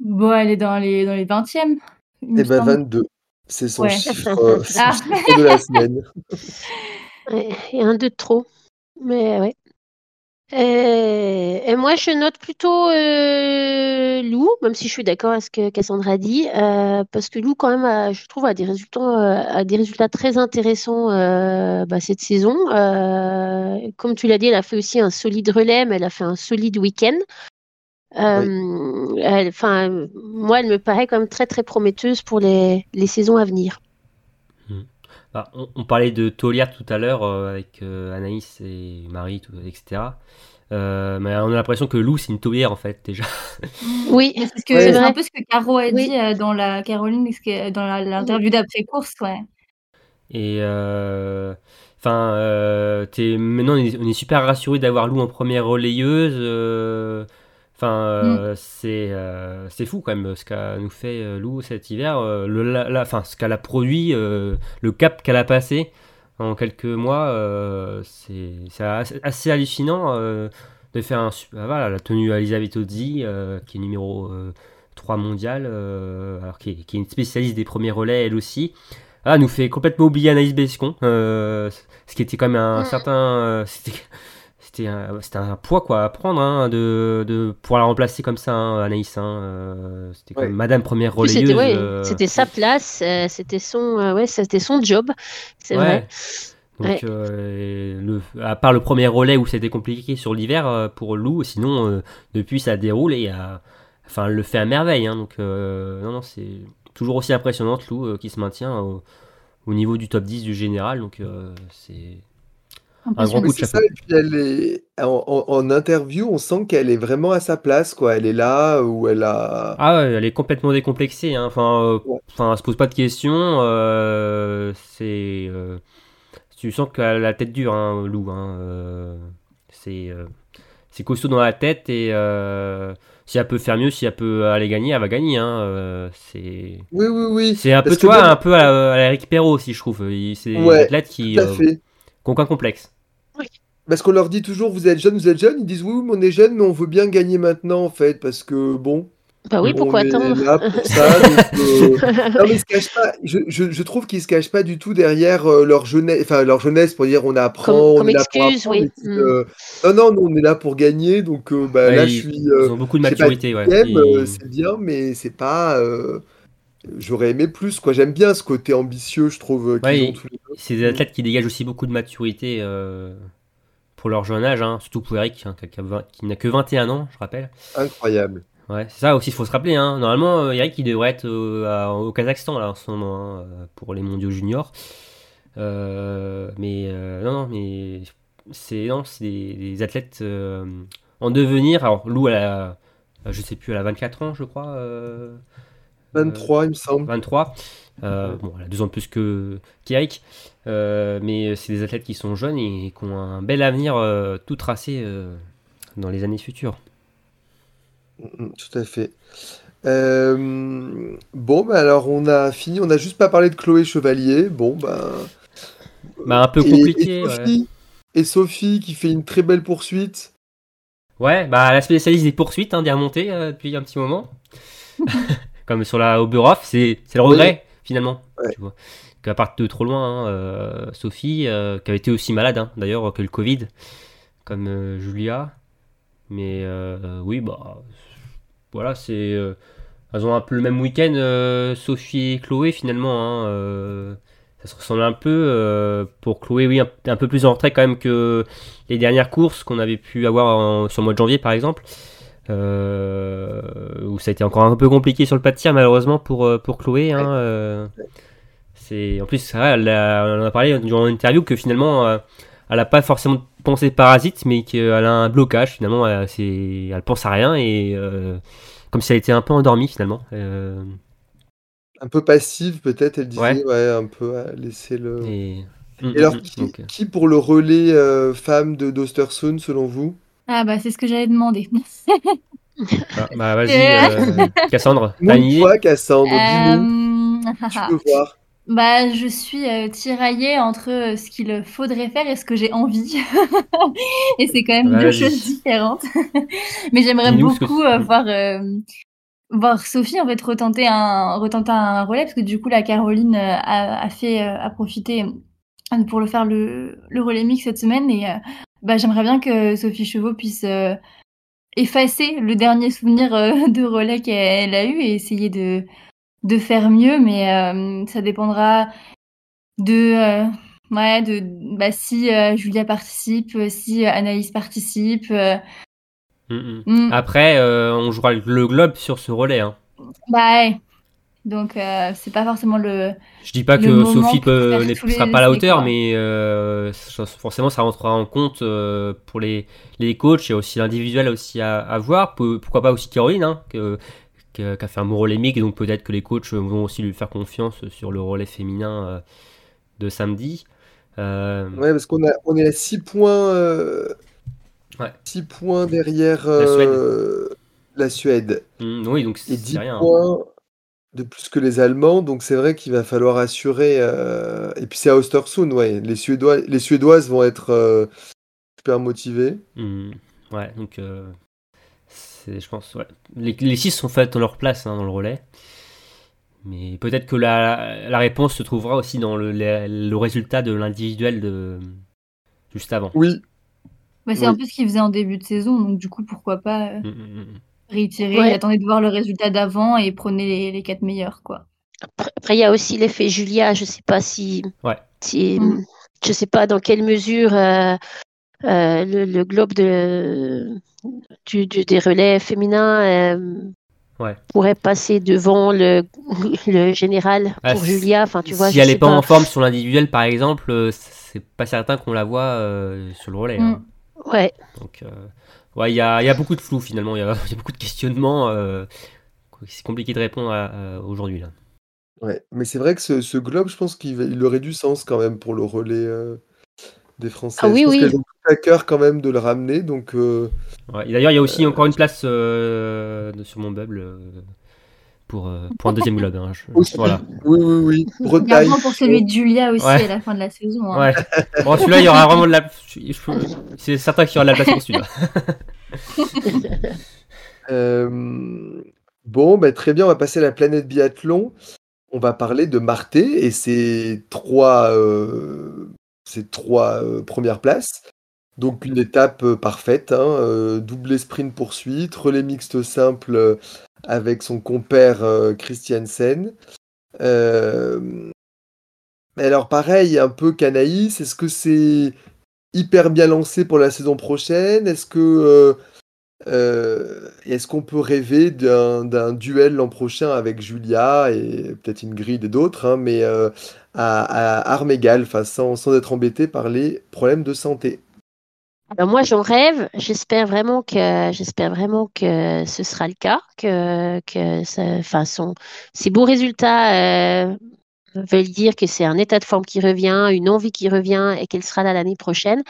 Bon, elle est dans les, dans les 20e. il me Eh ben semble. 22. C'est son Ouais. chiffre, euh, son Ah. chiffre de la semaine. Ouais, Il y a un deux de trop. Mais ouais. Euh, et moi, je note plutôt euh, Lou, même si je suis d'accord avec ce que Cassandra a dit, euh, parce que Lou, quand même, a- je trouve, a des résultats, euh, a des résultats très intéressants bah, cette saison. Comme tu l'as dit, elle a fait aussi un solide relais, mais elle a fait un solide week-end. Elle- moi, elle me paraît quand même très, très prometteuse pour les, les saisons à venir. Bah, on, on parlait de Toliard tout à l'heure euh, avec euh, Anaïs et Marie, tout- etc. Euh, mais on a l'impression que Lou, c'est une taulière en fait, déjà. Oui, C'est ce que- Ouais. c'est vrai. un peu ce que Caro a Oui. dit dans la Caroline, dans la- l'interview d'après-course. Ouais. Et euh, enfin, euh, t'es- maintenant on est, on est super rassuré d'avoir Lou en première relayeuse. Enfin, euh, c'est euh, c'est fou quand même ce qu'a nous fait euh, Lou cet hiver. le, la, ce qu'elle a produit, le cap qu'elle a passé en quelques mois, c'est c'est assez, assez hallucinant de faire un super. Voilà, la tenue à Elisabeth Ozzi, qui est numéro euh, 3 mondial, alors qui est, qui est une spécialiste des premiers relais elle aussi. Ah, nous fait complètement oublier Anaïs Bescon, ce qui était quand même un Mhm. certain. c'était, c'était, un, poids quoi, à prendre hein, de, de pouvoir la remplacer comme ça, hein, Anaïs. hein, euh, c'était comme Ouais. Madame première relayeuse. C'était ouais, euh, c'était sa place, euh, c'était son, euh, ouais, c'était son job, c'est Ouais. vrai. Donc, euh, le, à part le premier relais où c'était compliqué sur l'hiver pour Lou, sinon, depuis ça déroule et enfin, elle le fait à merveille. hein, donc, non, non, c'est toujours aussi impressionnante, Lou, qui se maintient au, au niveau du top 10 du général. Donc, c'est un grand Impressionnant. coup de C'est chapeau. ça, et puis elle est en, en- en interview, on sent qu'elle est vraiment à sa place, quoi. Elle est là où elle a. Ah ouais, elle est complètement décomplexée. hein. Enfin, euh, Ouais. enfin, elle se pose pas de questions. euh, c'est, euh, tu sens qu'elle a la tête dure, hein, Lou. hein, euh, c'est, euh, c'est costaud dans la tête et euh, si elle peut faire mieux, si elle peut aller gagner, elle va gagner. hein, euh, c'est, Oui, oui, oui. c'est un peu, Parce vois, même- un peu à la, à Eric Perrault aussi, je trouve. C'est Ouais, l'athlète qui, Tout à euh, fait. aucun complexe. Parce qu'on leur dit toujours, vous êtes jeunes, vous êtes jeunes. Ils disent, oui, mais on est jeunes, mais on veut bien gagner maintenant, en fait, parce que, bon, Bah oui, on pourquoi est attendre là pour ça. donc, euh, Non, mais ils se cachent pas. Je, je, je trouve qu'ils se cachent pas du tout derrière euh, leur jeunesse, enfin leur jeunesse pour dire on apprend, Comme- on comme est là pour excuse, apprendre, oui. et puis, Mm. euh, non, non, on est là pour gagner, donc euh, bah, Ouais, là ils, je suis. ils ont beaucoup de pas, maturité. Ouais. c'est bien, mais c'est pas. euh, J'aurais aimé plus, quoi. J'aime bien ce côté ambitieux, je trouve, qu'ils Ouais, ont tous les c'est des athlètes qui dégagent aussi beaucoup de maturité euh, pour leur jeune âge, hein, surtout pour Eric, hein, qui n'a que 21 ans, je rappelle. Incroyable. Ouais, c'est ça aussi, il faut se rappeler. Hein. Normalement, euh, Eric, il devrait être euh, au Kazakhstan là, en ce moment hein, euh, pour les mondiaux juniors. Euh, mais euh, non, non, mais c'est non, c'est des, des athlètes en devenir. Alors, Lou, elle a, je sais plus, elle a 24 ans, je crois. euh, 23, il me semble. 23. Euh, bon, elle a deux ans de plus que qu'Eric. Euh, mais c'est des athlètes qui sont jeunes et qui ont un bel avenir euh, tout tracé euh, dans les années futures. Mm, Tout à fait. Euh, bon, bah alors on a fini. On n'a juste pas parlé de Chloé Chevalier. Bon, bah. Bah, un peu compliqué. Et. Sophie, et Sophie qui fait une très belle poursuite. Ouais, bah la spécialiste des poursuites, hein, des remontées euh, depuis un petit moment. Comme sur la Oberhof, c'est le regret finalement. Ouais. Tu vois. Qu'à part de trop loin, hein, euh, Sophie, euh, qui avait été aussi malade hein, d'ailleurs que le Covid, comme euh, Julia. Mais oui, bah voilà, c'est. elles ont un peu le même week-end, Sophie et Chloé finalement. hein, ça se ressemble un peu. euh, pour Chloé, oui, un, un peu plus en retrait quand même que les dernières courses qu'on avait pu avoir en- sur le mois de janvier par exemple. euh, où ça a été encore un peu compliqué sur le pas de tir malheureusement pour, pour Chloé. hein, euh, c'est en plus c'est vrai, elle a, on en a parlé durant l'interview que finalement euh, elle n'a pas forcément pensé parasite mais qu'elle a un blocage finalement elle, c'est- elle pense à rien et euh, comme si elle était un peu endormie finalement. Euh, Un peu passive, peut-être, elle disait. Ouais. Ouais, un peu à laisser le. et, Et alors, Mm, qui, donc, qui pour le relais euh, femme de d'Ostersund, selon vous? Ah bah c'est ce que j'allais demander. ah, bah vas-y Cassandre, t'as une idée? Cassandre, dis-nous. Tu peux voir. Bah, je suis euh, tiraillée entre euh, ce qu'il faudrait faire et ce que j'ai envie. et c'est quand même deux choses différentes. Mais j'aimerais beaucoup euh, voir, euh, voir Sophie en fait retenter un, retenter un relais parce que du coup la Caroline euh, a, a fait a profité pour le faire le, le relais mix cette semaine et bah, j'aimerais bien que Sophie Chevaux puisse euh, effacer le dernier souvenir de relais qu'elle a eu et essayer de de faire mieux, mais euh, ça dépendra de, euh, ouais, de bah, si euh, Julia participe, si Anaïs participe. Mm, mm. mm, Après, on jouera le globe sur ce relais. Hein. bah ouais. Donc euh, c'est pas forcément le. Je dis pas que Sophie peut- ne sera pas à la hauteur, mais euh, ça- forcément ça rentrera en compte euh, pour les, les coachs. A aussi l'individuel aussi à, à voir. Pourquoi pas aussi Caroline, hein, que- qui a qui a fait un bon relais mix, donc peut-être que les coachs vont aussi lui faire confiance sur le relais féminin euh, de samedi. Euh, Ouais, parce qu'on on est à 6 points, euh, Ouais. six points derrière La Suède. euh, la Suède. mm, oui, donc Et c'est 10 rien. hein. points de plus que les Allemands. Donc c'est vrai qu'il va falloir assurer. Et puis c'est à Östersund, ouais. Les, Suédois, les Suédoises vont être super motivées. Mm, ouais, donc c'est, je pense, ouais. Les, les six sont faites dans leur place hein, dans le relais. Mais peut-être que la, la réponse se trouvera aussi dans le, le- le résultat de l'individuel de juste avant. Oui, Bah, c'est Oui. un peu ce qu'ils faisaient en début de saison, donc du coup pourquoi pas euh, Mm, mm, mm. réitérer. Ouais. Attendez de voir le résultat d'avant et prenez les, les quatre meilleurs quoi. Après, il y a aussi l'effet Julia. Je sais pas si, Ouais. si je sais pas dans quelle mesure euh, euh, le, le globe de, du, du- des relais féminins euh, Ouais. pourrait passer devant le, le général Ah, pour Julia. Enfin, tu vois, si elle n'est pas, pas. en forme sur l'individuel, par exemple, euh, c'est pas certain qu'on la voit euh, sur le relais. hein. Ouais. Donc, euh, ouais, il y a, il y a beaucoup de flou finalement. Il y a, il y a beaucoup de questionnements. euh, c'est compliqué de répondre à- à- aujourd'hui là. ouais. Mais c'est vrai que ce, ce globe, je pense qu'il il aurait du sens quand même pour le relais euh, des Français. Ah oui, je pense oui. À cœur quand même de le ramener. Donc euh, Ouais, D'ailleurs, il y a aussi encore une place euh, sur mon bubble euh, pour, euh, pour un deuxième vlog. hein, je-. Voilà. Oui, oui, oui. Bretagne. pour celui de Julia aussi Ouais. à la fin de la saison. hein. Ouais. Bon, celui-là, il y aura vraiment de la. C'est certain qu'il y aura de la place pour celui-là. Euh, Bon, bah, très bien, on va passer à la planète biathlon. On va parler de Marté et ses trois, euh, ses trois euh, premières places. Donc une étape euh, parfaite, hein, euh, doublé sprint poursuite, relais mixte simple euh, avec son compère Christiansen. Euh, alors pareil, un peu Canaïs, est-ce que c'est hyper bien lancé pour la saison prochaine? Est-ce que est-ce qu'on peut rêver d'un duel l'an prochain avec Julia et peut-être Ingrid et d'autres, hein, mais à, armes égales, sans, sans être embêté par les problèmes de santé? Alors moi, j'en rêve. J'espère vraiment que j'espère vraiment que ce sera le cas, que que enfin, ces beaux résultats euh, veulent dire que c'est un état de forme qui revient, une envie qui revient et qu'elle sera là l'année prochaine.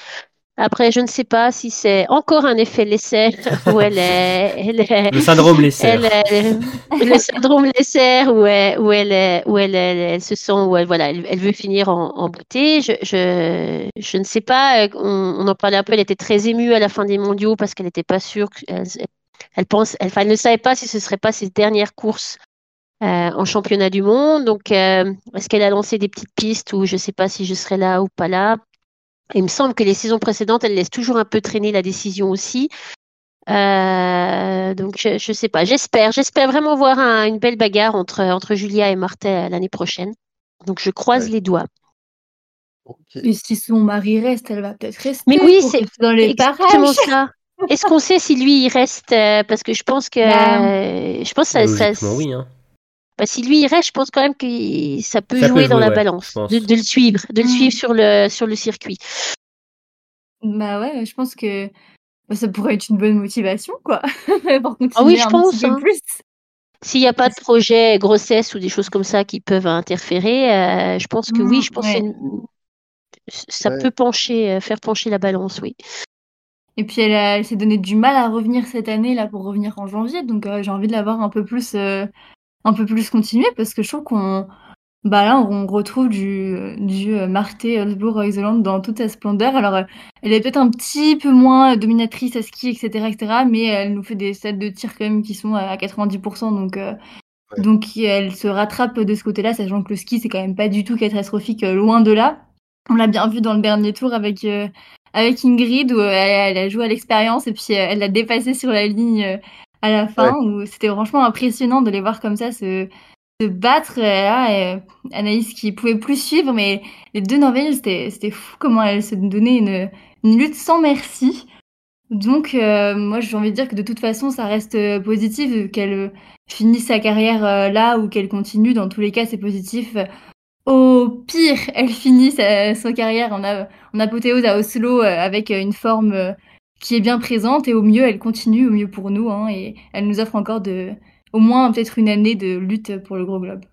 Après, je ne sais pas si c'est encore un effet Lesser où elle est, elle est, Le syndrome Lesser. elle est- le syndrome Lesser où elle, où elle, est- où elle, elle, elle se sent, où elle, voilà, elle, veut finir en, en beauté. Je, je, je ne sais pas. euh, On, on en parlait un peu. Elle était très émue à la fin des mondiaux parce qu'elle n'était pas sûre. Elle, pense, elle, enfin, elle ne savait pas si ce serait pas ses dernières courses euh, en championnat du monde. Donc, euh, est-ce qu'elle a lancé des petites pistes ou je ne sais pas si je serai là ou pas là? Il me semble que les saisons précédentes, elle laisse toujours un peu traîner la décision aussi. Euh, donc je, je sais pas. J'espère, j'espère vraiment voir un- une belle bagarre entre entre Julia et Martin l'année prochaine. Donc je croise Ouais. les doigts. Et si son mari reste, elle va peut-être rester. Mais oui, c'est dans les Exactement parages. ça. Est-ce qu'on sait si lui il reste euh, parce que je pense que Bah, euh, je pense que ça, ça- oui. Hein. Bah, si lui il reste, je pense quand même que ça peut Ça peut jouer dans jouer, la ouais, balance, de, de le suivre, de le Mm. suivre sur le sur le circuit. Bah ouais, je pense que bah, ça pourrait être une bonne motivation, quoi. pour continuer Ah oui, je un pense, petit peu hein. plus. S'il n'y a pas de projet grossesse ou des choses comme ça qui peuvent interférer, euh, je pense que oui, Mm, je pense ouais. que une- ça Ouais. peut pencher, euh, faire pencher la balance, oui. Et puis elle, a- elle s'est donné du mal à revenir cette année là pour revenir en janvier, donc euh, j'ai envie de la voir un peu plus, euh, un peu plus continuer parce que je trouve qu'on, bah là on retrouve du, du euh, Marté Holzbourg Isoland dans toute sa splendeur. Alors euh, elle est peut-être un petit peu moins euh, dominatrice à ski, etc., etc., mais elle nous fait des sets de tir quand même qui sont à 90%, donc euh, Ouais. donc elle se rattrape de ce côté-là, sachant que le ski c'est quand même pas du tout catastrophique, euh, loin de là. On l'a bien vu dans le dernier tour avec euh, avec Ingrid où euh, elle, elle a joué à l'expérience et puis euh, elle l'a dépassé sur la ligne euh, à la fin où c'était franchement impressionnant de les voir comme ça se, se battre euh, là et, euh, Anaïs qui pouvait plus suivre mais les deux Norvégiennes c'était fou comment elles se donnaient une, une lutte sans merci. Donc euh, moi j'ai envie de dire que de toute façon ça reste positif qu'elle finisse sa carrière euh, là ou qu'elle continue. Dans tous les cas c'est positif. Au pire, elle finit sa, sa carrière en, a- en apothéose à Oslo avec une forme qui est bien présente et au mieux, elle continue, au mieux pour nous, hein, et elle nous offre encore de, au moins peut-être une année de lutte pour le gros globe.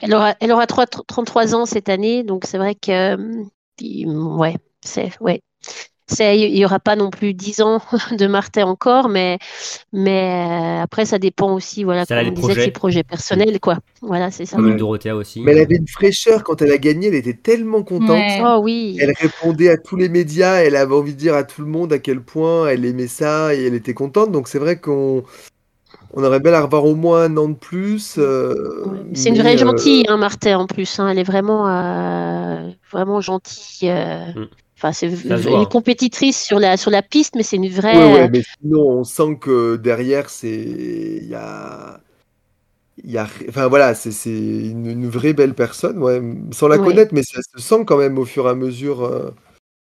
Elle aura, elle aura trois- 33 ans cette année, donc c'est vrai que, euh, ouais, c'est, ouais. C'est, il y aura pas non plus 10 ans de Martin encore, mais, mais euh, après, ça dépend aussi, voilà, Ça, comme les on disait, de projets. ses projets personnels, quoi. Voilà, c'est ça. Comme Dorothea aussi. Mais elle avait une fraîcheur quand elle a gagné, elle était tellement contente. Ouais. Oh oui. Elle répondait à tous les médias, elle avait envie de dire à tout le monde à quel point elle aimait ça et elle était contente. Donc c'est vrai qu'on on aurait bien la revoir au moins un an de plus. euh. C'est une vraie euh, gentille, hein, Martin, en plus. hein. Elle est vraiment, euh, vraiment gentille. euh. Mm. Enfin, c'est une compétitrice sur la, sur la piste, mais c'est une vraie. Ouais, ouais, mais sinon on sent que derrière c'est il y a il y a enfin voilà c'est c'est une, une vraie belle personne ouais sans la Ouais. connaître mais ça se sent quand même au fur et à mesure euh,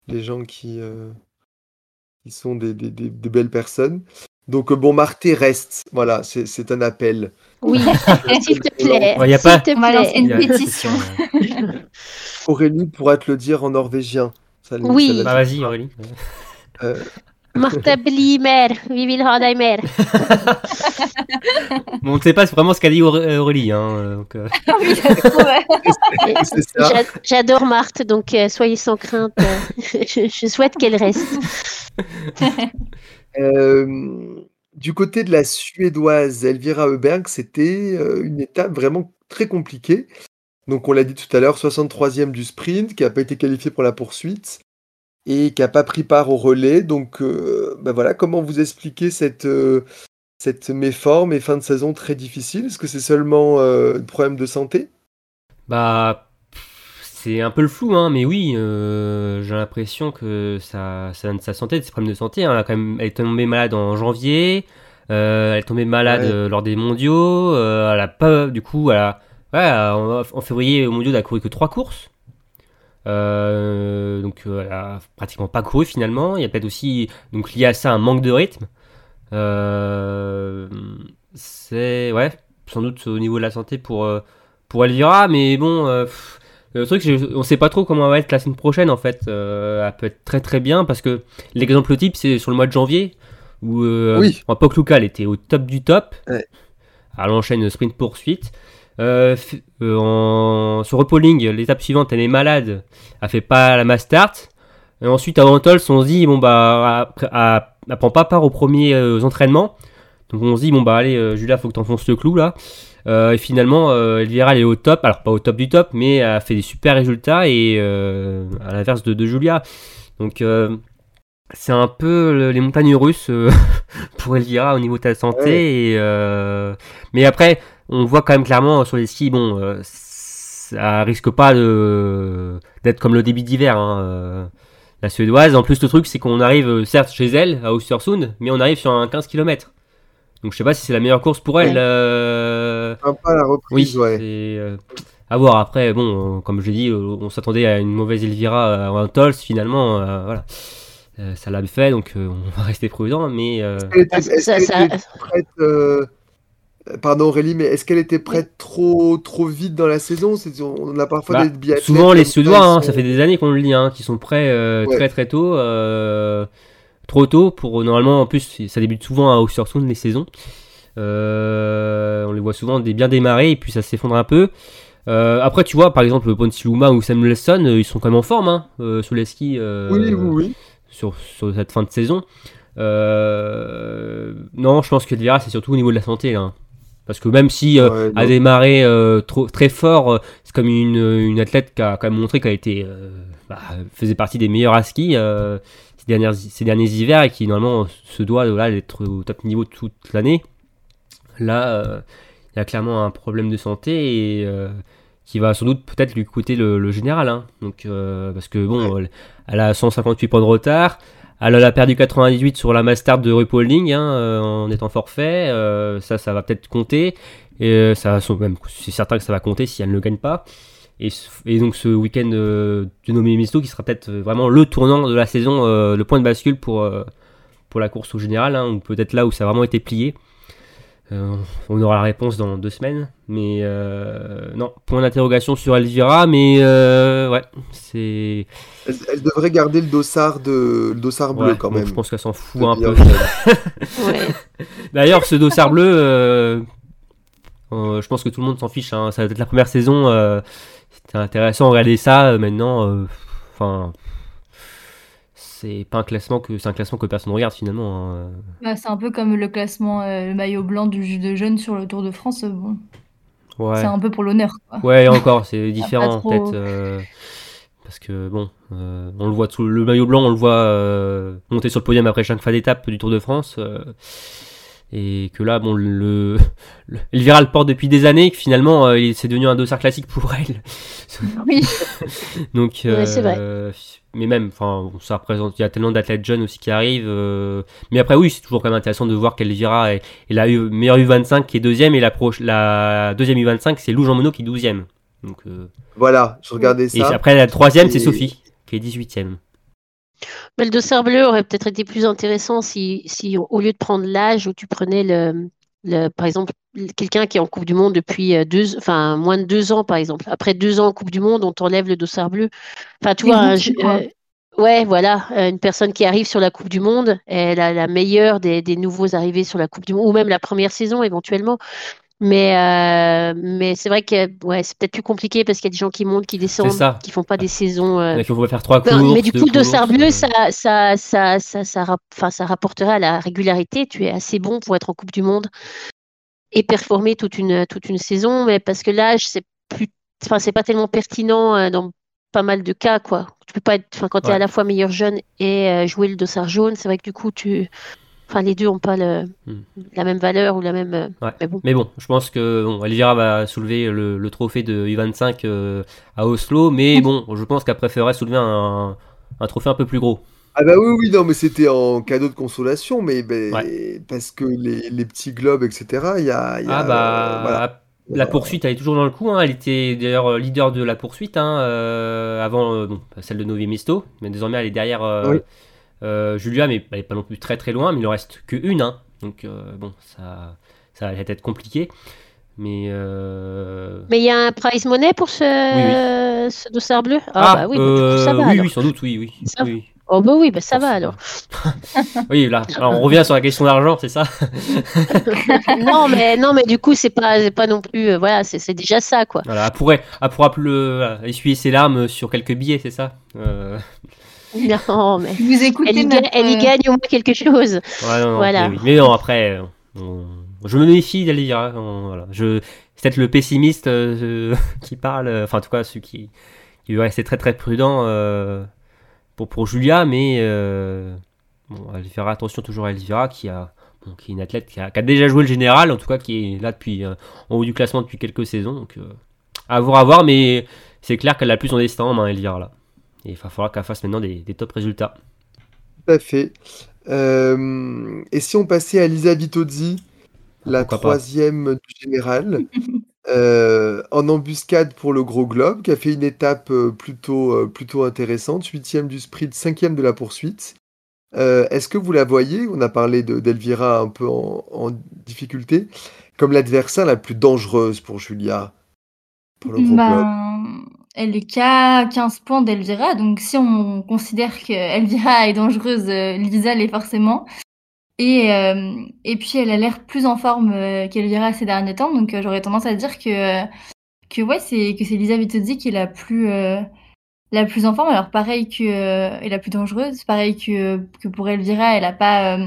les gens qui euh, qui sont des, des, des- des belles personnes donc euh, bon Marté reste voilà c'est c'est un appel Oui, s'il te plaît. Ouais, y a s'il pas- te plaît. lancer une Il pétition. Aurélie pourra te le dire en norvégien Ça, Oui. ça Bah vas-y, Aurélie. euh, Martha blir mer, vi vill ha dig mer. Bon, on ne sait pas vraiment ce qu'a dit Auré- Aurélie. Hein, euh, euh, J'adore Marthe, donc euh, soyez sans crainte. euh, je, je souhaite qu'elle reste. Euh, du côté de la Suédoise Elvira Heuberg, c'était euh, une étape vraiment très compliquée. Donc on l'a dit tout à l'heure, 63e du sprint, qui n'a pas été qualifié pour la poursuite et qui n'a pas pris part au relais. Donc euh, ben voilà, comment vous expliquez cette, euh, cette méforme et fin de saison très difficile? Est-ce que c'est seulement euh, un problème de santé? Bah, c'est un peu le flou, hein, mais oui, euh, j'ai l'impression que ça, ça sa santé, de ses problèmes de santé. hein. Elle, a quand même, elle est tombée malade en janvier, euh, elle est tombée malade Ouais. euh, lors des mondiaux, elle a pas, du coup, elle a, ouais, en, en février, au mondiaux, elle a couru que trois courses. Euh, donc euh, elle a pratiquement pas couru finalement. Il y a peut-être aussi donc lié à ça un manque de rythme. Euh, c'est ouais, sans doute au niveau de la santé pour euh, pour Elvira, mais bon, euh, pff, le truc, c'est- on sait pas trop comment elle va être la semaine prochaine en fait. Euh, elle peut être très très bien parce que l'exemple type c'est sur le mois de janvier où euh, Oui. en Pocluca elle était au top du top. Ouais. Elle enchaîne sprint poursuite. Euh, euh, en, sur Repolling, l'étape suivante, elle est malade. Elle fait pas la mass start. Et ensuite, à Antols, on se dit, bon, bah, elle, elle prend pas part aux premiers euh, entraînements. Donc, on se dit, bon, bah, allez, euh, Julia, faut que t'enfonces le clou, là. Euh, et finalement, euh, Elvira, elle est au top. Alors, pas au top du top, mais elle a fait des super résultats. Et euh, à l'inverse de, de Julia. Donc, euh, c'est un peu le- les montagnes russes euh, pour Elvira au niveau de ta santé. Ouais. Et, euh, mais après, on voit quand même clairement sur les skis, bon, euh, ça risque pas d'être comme le début d'hiver. hein, euh, la suédoise. En plus, le truc, c'est qu'on arrive, euh, certes, chez elle, à Östersund, mais on arrive sur un 15 km. Donc, je sais pas si c'est la meilleure course pour elle. Ouais. euh, Sympa la oui, reprise, ouais. c'est euh, à voir. Après, bon, euh, comme je l'ai dit, euh, on s'attendait à une mauvaise Elvira à un Tols. Finalement, euh, voilà, Euh, ça l'a fait, donc euh, on va rester prudent. Mais euh, était- était prête, euh, Pardon Aurélie, mais est-ce qu'elle était prête trop, trop vite dans la saison? On a parfois Bah, des biathlètes souvent, les Suédois, hein, ça fait des années qu'on le dit, hein, qui sont prêts euh, Ouais. très très tôt, euh, trop tôt pour normalement. En plus, ça débute souvent à Östersund les saisons. Euh, on les voit souvent des bien démarrer et puis ça s'effondre un peu. Euh, après, tu vois, par exemple, Ponsiluma ou Samuelson, ils sont quand même en forme hein, euh, sur les skis. euh, Oui, oui, oui. sur, sur cette fin de saison. Euh, non, je pense que Elvira, c'est surtout au niveau de la santé. Là. Parce que même si euh, Ouais, a démarré euh, trop, très fort, euh, c'est comme une, une athlète qui a quand même montré qu'elle était, euh, bah, faisait partie des meilleurs à ski ces, dernières, ces derniers hivers et qui normalement se doit d'être au top niveau toute l'année. Là, il y a clairement un problème de santé et qui va sans doute peut-être lui coûter le, le général. hein. Donc, parce que bon, elle a 158 points de retard. Elle a perdu 98 sur la Master de Repolling hein, euh, en étant forfait. Euh, ça, ça va peut-être compter. Et euh, ça, c'est certain que ça va compter si elle ne gagne pas. Et, donc ce week-end euh, de nommé Misto qui sera peut-être vraiment le tournant de la saison, le point de bascule pour, pour la course au général, hein, ou peut-être là où ça a vraiment été plié. Euh, on aura la réponse dans deux semaines. Mais euh, non, point d'interrogation sur Elvira, mais euh, ouais, c'est. Elle, elle devrait garder le dossard, de, le dossard bleu ouais, quand même. Je pense qu'elle s'en fout un peu. Ouais. D'ailleurs, ce dossard bleu, euh, euh, je pense que tout le monde s'en fiche. hein. Ça va être la première saison. euh, C'était intéressant de regarder ça. maintenant, euh, enfin, c'est pas un classement que c'est un classement que personne regarde finalement. hein. Bah, c'est un peu comme le classement, euh, le maillot blanc du juge de jeunes sur le Tour de France. euh, Bon, Ouais. c'est un peu pour l'honneur, quoi. Ouais, encore, c'est différent trop- peut-être. euh, parce que bon, euh, on le voit tout le maillot blanc, on le voit euh, monter sur le podium après chaque fin d'étape du Tour de France. euh, et que là, bon, le, le Elvira le porte depuis des années, que finalement, euh, il- c'est devenu un dossard classique pour elle. Oui. Donc, vrai. euh, mais même, enfin, bon, ça représente, il y a tellement d'athlètes jeunes aussi qui arrivent. euh, mais après, oui, c'est toujours quand même intéressant de voir qu'Elvira est, est la U- meilleure U25 qui est deuxième et la, proche, la deuxième U25 c'est Lou Jean Monod qui est douzième. Donc, euh, Voilà, je regardais et ça. après, la troisième, c'est Et- Sophie, qui est 18ème. Mais le dossard bleu aurait peut-être été plus intéressant si, si au lieu de prendre l'âge où tu prenais le, le, par exemple, quelqu'un qui est en Coupe du Monde depuis euh, deux, enfin, moins de deux ans, par exemple. Après deux ans en Coupe du Monde, on t'enlève le dossard bleu. Enfin, tu vois, un euh, ouais, voilà, euh, une personne qui arrive sur la Coupe du Monde, elle a la meilleure des, des nouveaux arrivés sur la Coupe du Monde, ou même la première saison éventuellement. Mais, euh, mais c'est vrai que ouais, c'est peut-être plus compliqué parce qu'il y a des gens qui montent, qui descendent, qui font pas des saisons. euh, Il faut faire trois ben, courses. mais du coup, courses, Dossard Bleu, euh, ça, ça, ça, ça, ça, ça rapporterait à la régularité. Tu es assez bon pour être en Coupe du Monde et performer toute une, toute une saison. Mais parce que l'âge, c'est plus, enfin, c'est pas tellement pertinent euh, dans pas mal de cas, quoi. Tu peux pas être, enfin, quand tu es à la fois meilleur jeune et euh, jouer le Dossard jaune, c'est vrai que du coup, tu, enfin, les deux ont pas le, Hmm. la même valeur ou la même. euh, Ouais. Mais bon. Mais bon, je pense que bon, Elvira va soulever le, le trophée de U25 euh, à Oslo, mais bon, je pense qu'elle préférerait soulever un, un trophée un peu plus gros. Ah bah oui, oui, non, mais c'était en cadeau de consolation, mais ben, parce que les, les petits globes, etc., il y a... il y a, Ah bah, euh, voilà. la poursuite, elle est toujours dans le coup. hein. Elle était d'ailleurs leader de la poursuite hein, euh, avant euh, bon, celle de Novi Mesto, mais désormais elle est derrière euh, Oui. Euh, Julia, mais elle est pas non plus très très loin. Mais il en reste que une, hein. donc euh, bon, ça, ça va être compliqué. Mais euh, Mais il y a un prize money pour ce, Oui, ce Dossard bleu? Ah, bah oui, bah, coup, ça va oui, alors. oui, sans doute, oui, oui. Ça oui. Oh bah oui, bah ça va alors. oui, là, alors, on revient sur la question d'argent, c'est ça? Non mais non mais du coup c'est pas pas non plus euh, voilà c'est déjà ça quoi. Voilà, elle pourrait, elle pourra plus essuyer ses larmes sur quelques billets, c'est ça? Non mais Vous écoutez elle y, notre, ga- elle y euh, gagne au moins quelque chose. Ouais, non, non, Voilà. Mais, oui. Mais non, après, on- je me méfie d'Elvira. on- Voilà. Je, c'est peut-être le pessimiste euh, qui parle, euh, enfin, en tout cas, celui qui, qui veut rester très très prudent euh, pour, pour Julia, mais euh, bon, elle fera attention toujours à Elvira qui a. bon, qui est une athlète qui a, qui a déjà joué le général, en tout cas qui est là depuis euh, en haut du classement depuis quelques saisons. Donc, euh, à voir, à voir, mais c'est clair qu'elle a plus son destin en main, Elvira là. Et il va falloir qu'elle fasse maintenant des, des top résultats. Tout à fait. Euh, et si on passait à Lisa Vitozzi, la Pourquoi pas. troisième du général, euh, en embuscade pour le gros globe, qui a fait une étape euh, plutôt, plutôt intéressante, huitième du sprint, cinquième de la poursuite. Euh, Est-ce que vous la voyez? On a parlé de- d'Elvira un peu en, en difficulté, comme l'adversaire la plus dangereuse pour Julia, pour le gros globe. Elle est qu'à 15 points d'Elvira, donc si on considère que Elvira est dangereuse, euh, Lisa l'est forcément. Et, euh, et puis elle a l'air plus en forme euh, qu'Elvira ces derniers temps, donc j'aurais tendance à dire que, que ouais, c'est que c'est Lisa Vitozzi qui est la plus, euh, la plus en forme. Alors pareil que euh, et la plus dangereuse, pareil que, que pour Elvira, elle a pas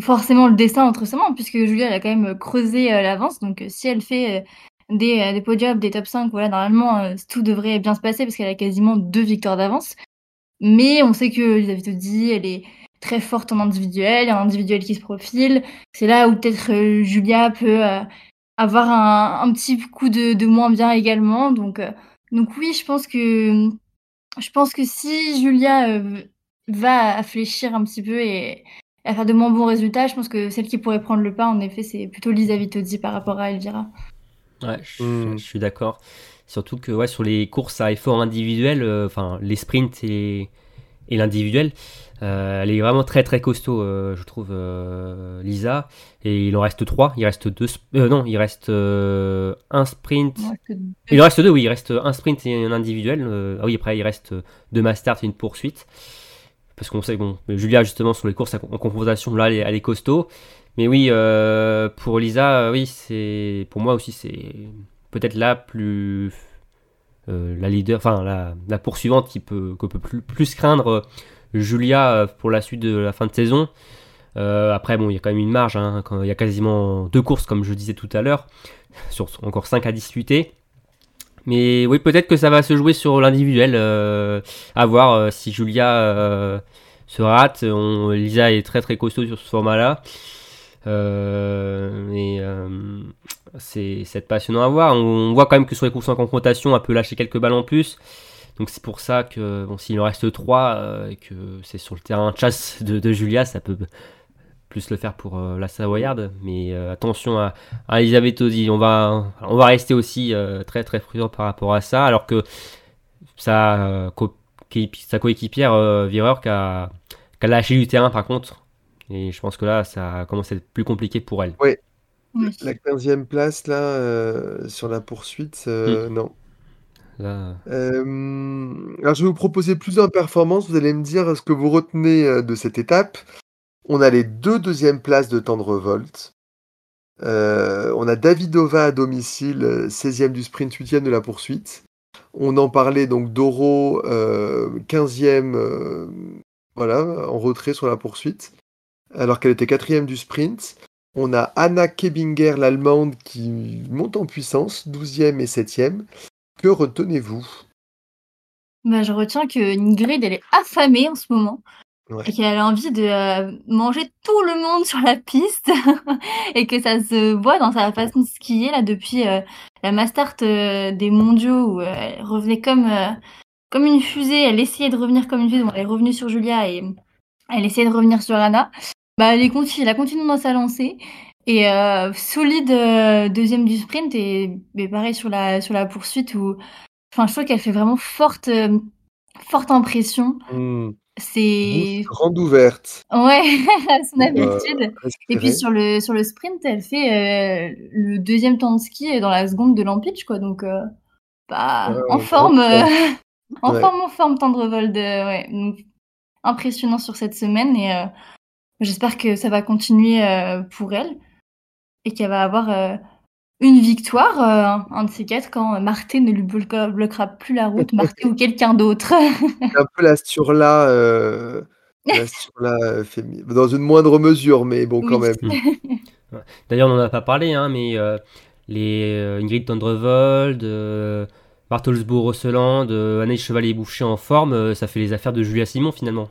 forcément le destin entre ses mains, puisque Julia elle a quand même creusé l'avance, donc si elle fait des, euh, des podiums, des top 5, voilà, normalement, euh, tout devrait bien se passer parce qu'elle a quasiment deux victoires d'avance. Mais on sait que Lisa Vitozzi, elle est très forte en individuel, il y a un individuel qui se profile. C'est là où peut-être euh, Julia peut avoir un, un petit coup de, de moins bien également. Donc, donc oui, je pense que je pense que si Julia va fléchir un petit peu et à faire de moins bons résultats, je pense que celle qui pourrait prendre le pas, en effet, c'est plutôt Lisa Vitozzi par rapport à Elvira. Ouais, je, Mm. je suis d'accord. Surtout que ouais, sur les courses à effort individuel, euh, enfin les sprints et, et l'individuel, euh, elle est vraiment très très costaud, euh, je trouve, euh, Lisa. Et il en reste trois. Il reste deux. euh, non, il reste euh, un sprint. Il en reste deux, oui. Il reste un sprint et un individuel. Euh, ah oui, après il reste deux masters et une poursuite. Parce qu'on sait que bon, Julia justement sur les courses en en confrontation, là, elle est, elle est costaud. Mais oui, euh, pour Lisa, euh, oui, c'est pour moi aussi c'est peut-être la plus euh, la leader, enfin la, poursuivante qui peut qu'on peut plus, plus craindre Julia pour la suite de la fin de saison. Après bon, il y a quand même une marge, hein, il y a quasiment deux courses comme je disais tout à l'heure, sur encore 5 à disputer. Mais oui, peut-être que ça va se jouer sur l'individuel. euh, à voir si Julia se rate. Lisa est très très costaud sur ce format-là. Euh, euh, c'est passionnant à voir. On, voit quand même que sur les courses en confrontation, elle peut lâcher quelques balles en plus. Donc c'est pour ça que bon, s'il en reste 3 et que c'est sur le terrain de chasse de, Julia, ça peut plus le faire pour euh, la Savoyarde. Mais euh, attention à, Elisabeth Ozzy. On va, on va rester aussi euh, très très prudent par rapport à ça. Alors que sa, euh, co- qui- sa coéquipière euh, Vireur qui a lâché du terrain par contre. Et je pense que là, ça commence à être plus compliqué pour elle. Oui. La 15e place, là, euh, sur la poursuite, euh, non. Là, Euh, alors, je vais vous proposer plusieurs performances. Vous allez me dire ce que vous retenez de cette étape. On a les deux deuxièmes places de temps de revolte. Euh, on a Davidova à domicile, euh, 16e du sprint, 8e de la poursuite. On en parlait donc Doro, euh, 15e euh, voilà, en retrait sur la poursuite, alors qu'elle était 4e du sprint. On a Anna Kebinger, l'allemande, qui monte en puissance, 12e et 7e. Que retenez-vous? Bah, je retiens que Ingrid, elle est affamée en ce moment. Ouais. Et qu'elle a envie de euh, manger tout le monde sur la piste. et que ça se voit dans sa façon de skier, là, depuis euh, la Mastart euh, des mondiaux, où euh, elle revenait comme, comme une fusée. Elle essayait de revenir comme une fusée. Bon, elle est revenue sur Julia et elle essayait de revenir sur Anna. Bah, elle, est continue, elle a continué dans sa lancée. Et euh, solide euh, deuxième du sprint. Et, pareil sur la, sur la poursuite où Enfin, je trouve qu'elle fait vraiment forte, euh, forte impression. Hmm, C'est grande ouverte. ouais, à son Euh, habitude. Et respirer. puis sur le sur le sprint, elle fait le deuxième temps de ski dans la seconde de l'Ampitch, quoi. Donc, bah, en forme, en Ouais. forme, en forme, Tendrevold. ouais. Donc, impressionnant sur cette semaine et euh, j'espère que ça va continuer euh, pour elle et qu'elle va avoir euh, une victoire, euh, un de ces quatre, quand Marté ne lui bloquera, bloquera plus la route, Marté ou quelqu'un d'autre. C'est un peu la Sturla, euh, la euh, fémi- dans une moindre mesure, mais bon, quand Oui. même. D'ailleurs, on n'en a pas parlé, hein, mais euh, les euh, Ingrid Tendrevold, Bartelsbourg-Rosseland, euh, Anaïs Chevalier-Boucher en forme, euh, ça fait les affaires de Julia Simon finalement.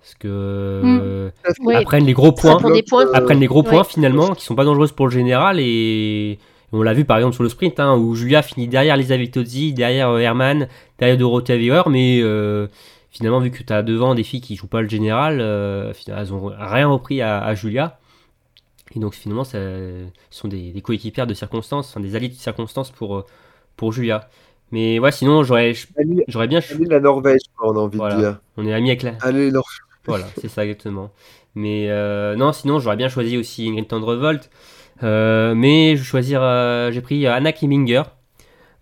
Parce que euh, Oui. elles prennent les gros points, prend des points. Euh, elles prennent les gros points Ouais. finalement, qui sont pas dangereuses pour le général et on l'a vu par exemple sur le sprint hein, où Julia finit derrière Lisa Vitozzi, derrière Herman, derrière Dorothea Weber, mais euh, finalement vu que tu as devant des filles qui jouent pas le général, euh, elles ont rien repris à, à Julia. Et donc finalement, ça, ce sont des, des coéquipières de circonstances, enfin, des alliés de circonstances pour, pour Julia. Mais ouais, sinon j'aurais j'aurais bien... allez la Norvège, on a envie Voilà. de dire. On est amis avec la... Allez, Norvégiens. Voilà, c'est ça exactement. Mais euh, non, sinon j'aurais bien choisi aussi Ingrid Tendrevold. Euh, mais je vais choisir, euh, j'ai pris Anna Kimminger,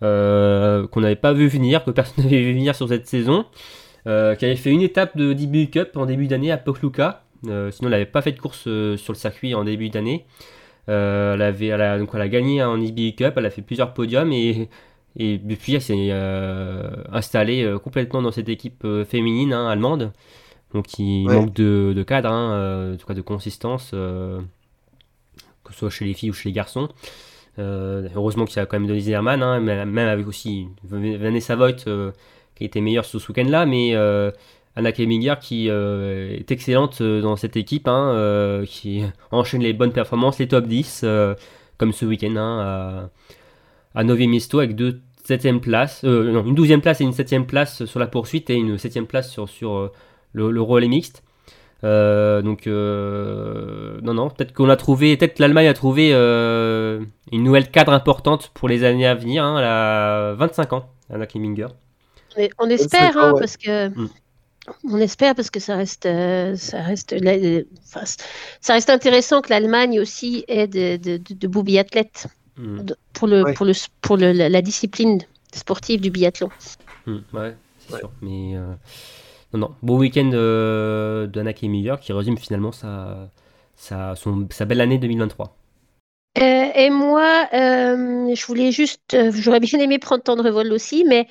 euh, qu'on n'avait pas vu venir, que personne n'avait vu venir sur cette saison, euh, qui avait fait une étape de DBU Cup en début d'année à Pokluka. Euh, sinon, elle n'avait pas fait de course euh, sur le circuit en début d'année. Euh, elle, avait, elle, a, donc elle a gagné en DBU Cup, elle a fait plusieurs podiums et, et depuis elle s'est euh, installée euh, complètement dans cette équipe euh, féminine hein, allemande. Donc il Ouais. manque de, de cadre, hein, en tout cas de consistance, que ce soit chez les filles ou chez les garçons. Euh, heureusement qu'il y a quand même Denise Herman, hein, même avec aussi Vanessa Voigt euh, qui était meilleure ce week-end-là, mais euh, Anna Keminger qui est excellente dans cette équipe, hein, qui enchaîne les bonnes performances, les top 10, euh, comme ce week-end hein, à, à Novi Mesto avec deux 7 places, euh, non, une 12e place et une 7 place sur la poursuite et une 7 place sur, sur euh, le, le relais mixte. Euh, donc, euh, non, non, peut-être qu'on a trouvé, peut-être que l'Allemagne a trouvé euh, une nouvelle cadre importante pour les années à venir. hein, elle a 25 ans, Anna Kiminger. Mais on espère, ans, hein, ouais. parce que Mm. on espère parce que ça reste, euh, ça reste, la- enfin, ça reste intéressant que l'Allemagne aussi ait de, de, de- de beaux de- pour le, Ouais. pour le, pour le, la, la discipline sportive du biathlon. hmm, ouais, c'est Ouais. sûr. Mais euh, non, non, beau week-end euh, d'Anna Kiminger qui résume finalement sa, sa, son- sa belle année 2023. Euh, et moi, euh, je voulais juste, euh, j'aurais bien aimé prendre Tendrevol aussi, mais,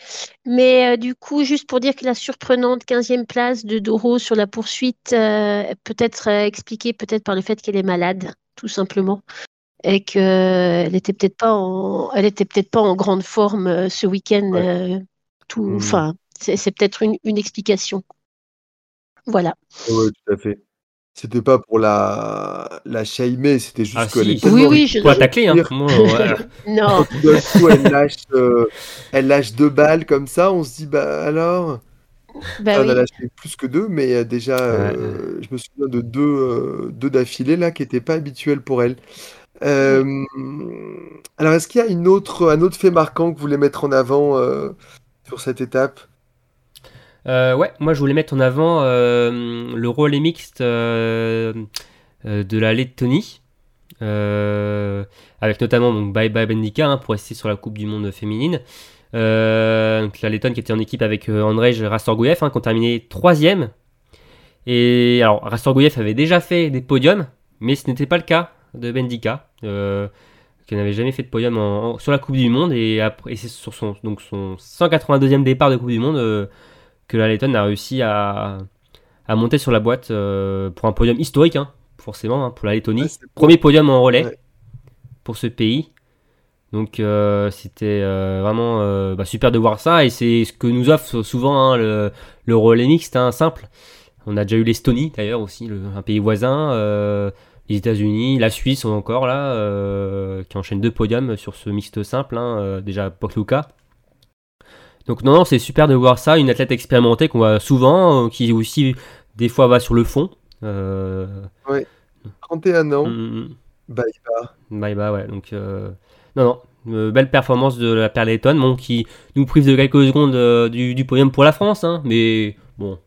mais euh, du coup, juste pour dire que la surprenante 15e place de Doro sur la poursuite, euh, peut-être euh, expliquée peut-être par le fait qu'elle est malade, tout simplement, et qu'elle était peut-être pas en, elle était peut-être pas en grande forme euh, ce week-end. Ouais. euh, tout, enfin, c'est c'est peut-être une, une explication. Voilà. Oui, tout à fait. C'était pas pour la, la shamer, c'était juste Ah, qu'elle si. est tellement Oui, oui, je- Pour attaquer, hein. Moi. Non, d'un coup, elle lâche, euh, elle lâche deux balles comme ça, on se dit, bah alors? Bah Ah, On oui. a lâché plus que deux, mais déjà, euh, je me souviens de deux, euh, deux d'affilée là qui n'étaient pas habituels pour elle. Euh, alors, est-ce qu'il y a une autre, un autre fait marquant que vous voulez mettre en avant euh, sur cette étape? Euh, ouais, moi je voulais mettre en avant le relais mixte de la Lettonie, avec notamment donc Bye Bye Bendika hein, pour rester sur la Coupe du Monde féminine. Donc la Lettonne qui était en équipe avec Andrej Rastorguev, hein, qui ont terminé troisième. Et alors Rastorguev avait déjà fait des podiums, mais ce n'était pas le cas de Bendika. euh, qui n'avait jamais fait de podium en- en- sur la Coupe du Monde. Et, après, et c'est sur son, donc son 182e départ de Coupe du Monde euh, que la Letton a réussi à, à monter sur la boîte euh, pour un podium historique, hein, forcément, hein, pour la Lettonie. Ouais. Premier podium en relais Ouais. pour ce pays. Donc euh, c'était euh, vraiment euh, bah, super de voir ça et c'est ce que nous offre souvent hein, le, le relais mixte hein, simple. On a déjà eu l'Estonie d'ailleurs aussi, le- un pays voisin, les États-Unis, la Suisse encore là, euh, qui enchaînent deux podiums sur ce mixte simple. hein, euh, déjà Pokluka. Donc non, non, c'est super de voir ça, une athlète expérimentée qu'on voit souvent, euh, qui aussi des fois va sur le fond. Euh, 31 ans, mm, bye bye. Bye bye, ouais. Donc, non, non. belle performance de la paire Letton, bon, qui nous prive de quelques secondes du, du podium pour la France, hein, mais bon,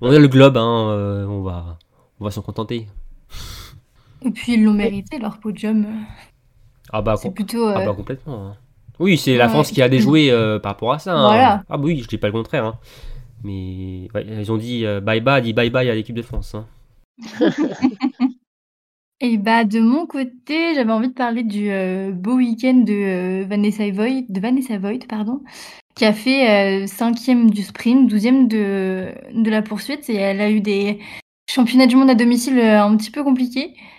on a le globe, hein, on va, on va s'en contenter. Et puis ils l'ont mérité, leur podium. Ah bah, C'est plutôt. ah euh, bah complètement. hein. Oui, c'est la. France qui a déjoué euh, par rapport à ça. hein. Ah bah oui, je dis pas le contraire. hein. Mais ouais, ils ont dit euh, bye bye, dit bye bye à l'équipe de France. Et bah de mon côté, j'avais envie de parler du euh, beau week-end de euh, Vanessa Voigt, de Vanessa Voigt, pardon, qui a fait euh, cinquième du sprint, douzième de de la poursuite, et elle a eu des championnats du monde à domicile euh, un petit peu compliqués, euh,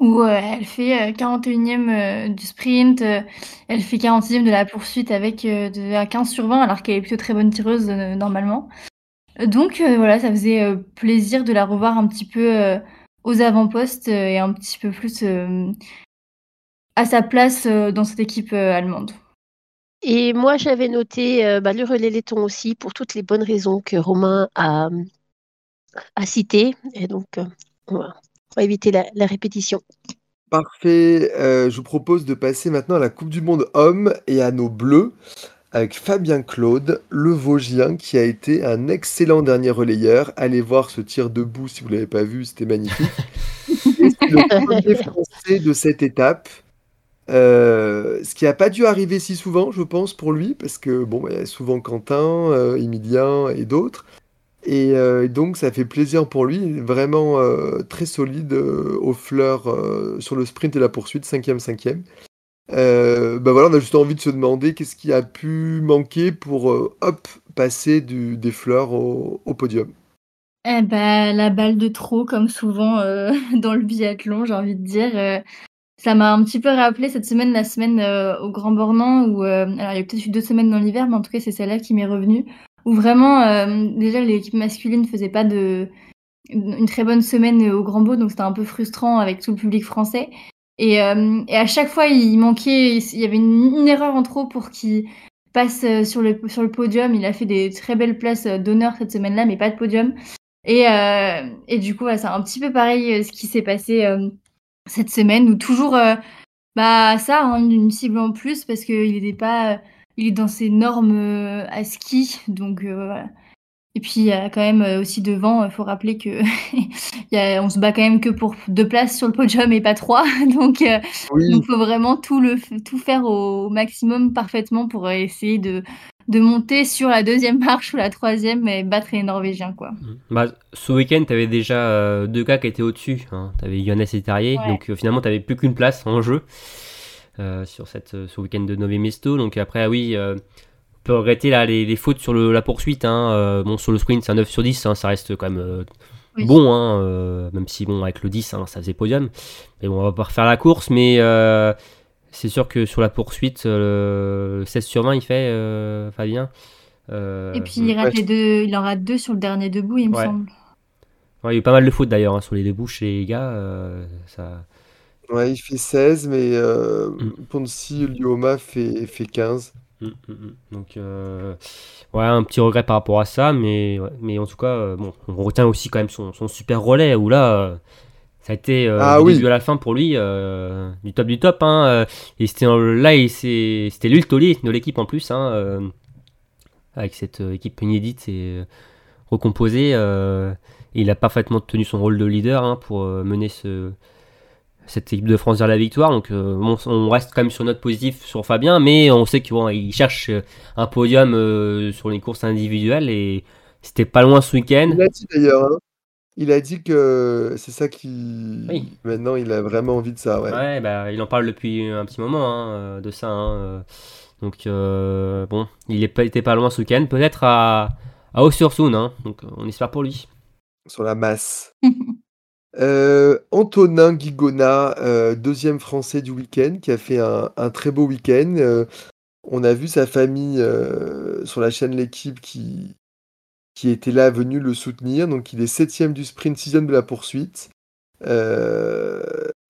où euh, elle fait euh, 41e euh, du sprint, euh, elle fait 46e de la poursuite avec euh, à 15 sur 20, alors qu'elle est plutôt très bonne tireuse euh, normalement. Donc euh, voilà, ça faisait euh, plaisir de la revoir un petit peu euh, aux avant-postes euh, et un petit peu plus euh, à sa place euh, dans cette équipe euh, allemande. Et moi, j'avais noté euh, bah, le relais laiton aussi pour toutes les bonnes raisons que Romain a, a citées. Et donc, euh, va éviter la, la répétition. Parfait. Euh, je vous propose de passer maintenant à la Coupe du Monde homme et à nos bleus avec Fabien Claude, le Vosgien, qui a été un excellent dernier relayeur. Allez voir ce tir debout si vous ne l'avez pas vu, c'était magnifique. C'est le premier français de cette étape. Euh, ce qui n'a pas dû arriver si souvent, je pense, pour lui, parce que bon, bah, il y a souvent Quentin, euh, Emilien et d'autres. Et euh, donc, ça fait plaisir pour lui. Vraiment euh, très solide euh, aux fleurs sur le sprint et la poursuite, 5e, 5e. Euh, bah voilà, on a juste envie de se demander qu'est-ce qui a pu manquer pour hop, passer du, des fleurs au, podium. Eh ben, la balle de trop, comme souvent dans le biathlon, j'ai envie de dire. ça m'a un petit peu rappelé cette semaine, la semaine au Grand Bornand, où, alors il y a peut-être eu deux semaines dans l'hiver, mais en tout cas, c'est celle-là qui m'est revenue, où vraiment, euh, déjà, l'équipe masculine faisait pas de une très bonne semaine au Grand Beau, donc c'était un peu frustrant avec tout le public français. Et, euh, à chaque fois, il manquait, il y avait une, erreur en trop pour qu'il passe euh, sur le, podium. Il a fait des très belles places d'honneur cette semaine-là, mais pas de podium. Et, du coup, c'est un petit peu pareil ce qui s'est passé cette semaine, où toujours bah ça, hein, une cible en plus parce qu'il n'était pas, il est dans ses normes euh, à ski, donc euh, voilà. Et puis il y a quand même euh, aussi devant, il faut rappeler que il y a, on se bat quand même que pour deux places sur le podium et pas trois, donc euh, Oui, donc faut vraiment tout le tout faire au maximum parfaitement pour essayer de de monter sur la deuxième marche ou la troisième et battre les Norvégiens quoi. Bah, ce week-end, tu avais déjà euh, deux gars qui étaient au-dessus. Hein. Tu avais Johannes et Tarier, Ouais. donc euh, finalement, tu plus qu'une place en jeu euh, sur cette, euh, ce week-end de Nové Mesto. Donc après, ah oui, euh, on peut regretter là, les, les fautes sur le, la poursuite. Hein. Euh, bon, sur le sprint, c'est un 9 sur 10, hein, ça reste quand même euh, Oui. bon, hein, euh, même si bon, avec le 10, hein, ça faisait podium. Mais bon, on va pas refaire la course, mais euh, c'est sûr que sur la poursuite, euh, le 16 sur 20, il fait euh, Fabien. Euh, Et puis il rate les deux, il en rate deux sur le dernier debout il me Ouais. semble. Ouais, il y a eu pas mal de fautes d'ailleurs hein, sur les débouches chez les gars. euh, ça... ouais, il fait 16, mais euh, Mm. Ponsi Lioma fait, fait 15. Mm, mm, mm. Donc, euh, ouais, un petit regret par rapport à ça, mais, ouais, mais en tout cas, euh, bon, on retient aussi quand même son, son super relais où là, euh, ça a été euh, Ah du oui. début à la fin pour lui du top du top. Hein, et c'était là, c'était lui le taulier de l'équipe en plus, hein, avec cette équipe inédite et recomposée. et il a parfaitement tenu son rôle de leader hein, pour mener ce, cette équipe de France vers la victoire. Donc euh, on reste quand même sur notre positif sur Fabien, mais on sait qu'il cherche euh, un podium euh, sur les courses individuelles et c'était pas loin ce week-end. Il l'a dit d'ailleurs. hein. Il a dit que c'est ça qui. Oui. Maintenant, il a vraiment envie de ça, ouais. Ouais, bah, il en parle depuis un petit moment hein, de ça. hein. Donc, euh, bon, il était pas loin ce week-end. Peut-être à, à hein. Donc, on espère pour lui. Sur la masse. Euh, Antonin Guigona, euh, deuxième français du week-end, qui a fait un, un très beau week-end. Euh, on a vu sa famille sur la chaîne L'équipe qui, qui était là, venu le soutenir. Donc il est septième du sprint, sixième de la poursuite.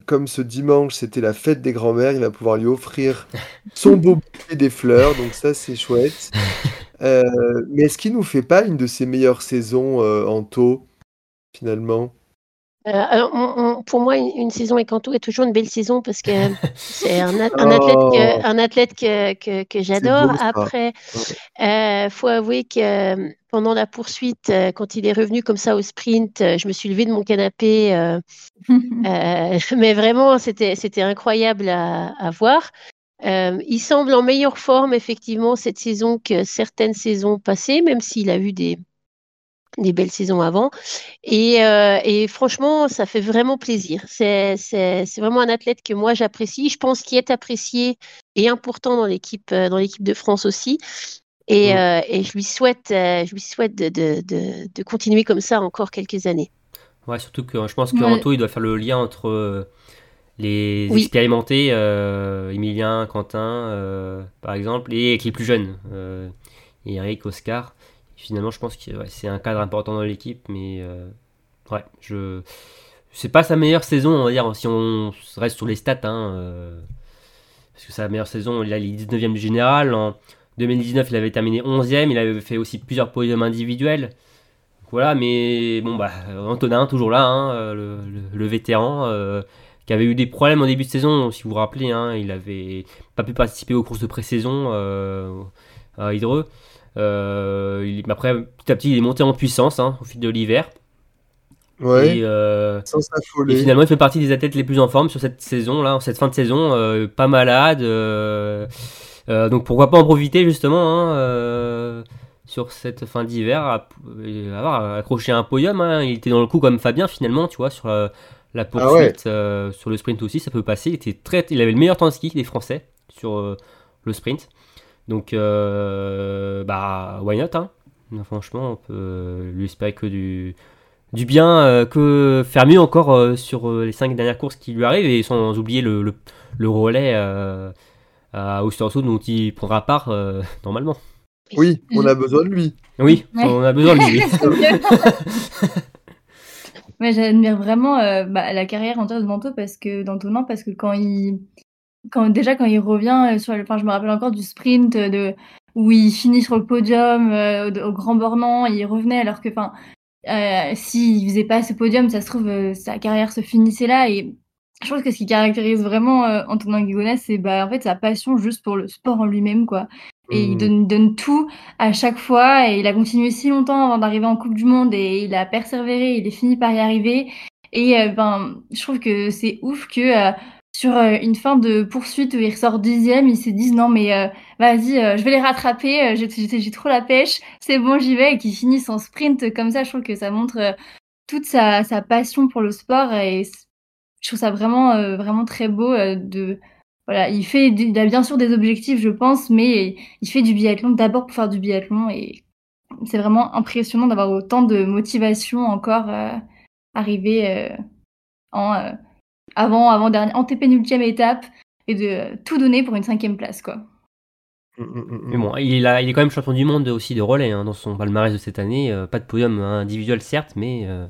Comme ce dimanche, c'était la fête des grands-mères, il va pouvoir lui offrir son beau bouquet des fleurs. Donc ça, c'est chouette. Mais est-ce qu'il nous fait pas une de ses meilleures saisons en taux, finalement? Euh, alors, on- on- pour moi, une, une saison avec Anto est toujours une belle saison parce que c'est un, a- un athlète que, Oh. un athlète que, que, que j'adore. Après, euh, faut avouer que euh, pendant la poursuite, euh, quand il est revenu comme ça au sprint, euh, je me suis levée de mon canapé. euh, euh, mais vraiment, c'était, incroyable à, à voir. Euh, il semble en meilleure forme, effectivement, cette saison que certaines saisons passées, même s'il a eu des, des belles saisons avant. Et, euh, et franchement, ça fait vraiment plaisir. C'est, vraiment un athlète que moi j'apprécie. Je pense qu'il est apprécié et important dans l'équipe, euh, dans l'équipe de France aussi. Et, euh, et je lui souhaite, je lui souhaite de, de, de, de continuer comme ça encore quelques années. Ouais, surtout que je pense que Ouais. Anto, il doit faire le lien entre les Oui. expérimentés, euh, Emilien, Quentin, euh, par exemple, et avec les plus jeunes, euh, Eric, Oscar. Finalement, je pense que c'est un cadre important dans l'équipe, mais euh, ouais, je. C'est pas sa meilleure saison, on va dire, si on reste sur les stats, hein, euh, parce que sa meilleure saison, il a les 19e du général. En 2019, il avait terminé 11e, il avait fait aussi plusieurs podiums individuels. Voilà, mais bon, bah, Antonin, toujours là, hein, euh, le, vétéran, qui avait eu des problèmes en début de saison, si vous vous rappelez, hein, il avait pas pu participer aux courses de pré-saison à Hydreux. Euh, il- après, petit à petit, il est monté en puissance hein, au fil de l'hiver. Ouais, Et, euh, sans et s'affoler. finalement, il fait partie des athlètes les plus en forme sur cette saison, là, cette fin de saison, euh, pas malade. euh, donc pourquoi pas en profiter justement hein, sur cette fin d'hiver, avoir accroché un podium. hein. Il était dans le coup comme Fabien finalement, tu vois, sur la, la Ah poursuite, sur le sprint aussi, ça peut passer. Il était très, il avait le meilleur temps de ski des Français sur le sprint. Donc euh, bah why not hein? Franchement, on peut lui espérer que du du bien, euh, que faire mieux encore euh, sur euh, les cinq dernières courses qui lui arrivent et sans oublier le, le, le relais euh, à Ostersund dont il prendra part euh, normalement. Oui, on a besoin de lui. Oui, Ouais. on a besoin de lui. J'admire vraiment euh, bah, la carrière entière de Manto parce que d'Antonin parce que quand il quand déjà quand il revient euh, sur le enfin je me rappelle encore du sprint de où il finit sur le podium euh, au, au Grand Bornand, il revenait alors que enfin euh, s'il faisait pas ce podium, ça se trouve euh, sa carrière se finissait là et je pense que ce qui caractérise vraiment euh, Antonin Guigonès, c'est bah en fait sa passion juste pour le sport en lui-même quoi. Et il Mm. donne, donne tout à chaque fois et il a continué si longtemps avant d'arriver en Coupe du Monde et il a persévéré, il est fini par y arriver. Et euh, ben, je trouve que c'est ouf que euh, sur euh, une fin de poursuite où il ressort dixième, ils se disent non mais euh, vas-y, euh, je vais les rattraper, euh, j'ai trop la pêche, c'est bon j'y vais et qu'ils finissent en sprint comme ça, je trouve que ça montre euh, toute sa, sa passion pour le sport et je trouve ça vraiment vraiment très beau de voilà, il fait il a bien sûr des objectifs je pense, mais il fait du biathlon d'abord pour faire du biathlon et c'est vraiment impressionnant d'avoir autant de motivation encore arrivé euh, en avant avant dernière antépénultième étape et de tout donner pour une cinquième place quoi. Mm, mm, mm, Mais bon, il, a, il est quand même champion du monde aussi de relais hein, dans son palmarès de cette année. Euh, pas de podium individuel certes, mais euh,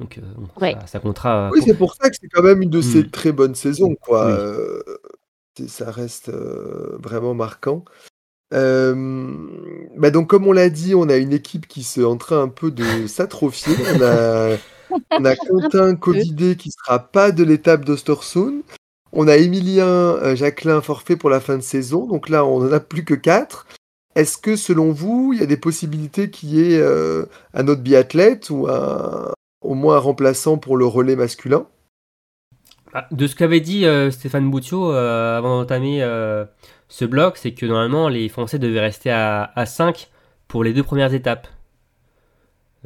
donc euh, bon, Ouais. ça, ça comptera. Oui, c'est pour ça que c'est quand même une de ces Mm. très bonnes saisons, quoi. Oui. Euh, ça reste euh, vraiment marquant. Euh, bah donc, comme on l'a dit, on a une équipe qui est en train un peu de s'atrophier. On a, on a Quentin Covidé qui sera pas de l'étape d'Ostersund. On a Emilien euh, Jacquelin forfait pour la fin de saison. Donc là, on en a plus que quatre. Est-ce que, selon vous, il y a des possibilités qu'il y ait euh, un autre biathlète ou un, au moins un remplaçant pour le relais masculin? Ah, De ce qu'avait dit euh, Stéphane Boutiot euh, avant d'entamer euh, ce bloc, c'est que normalement les Français devaient rester à, à 5 pour les deux premières étapes.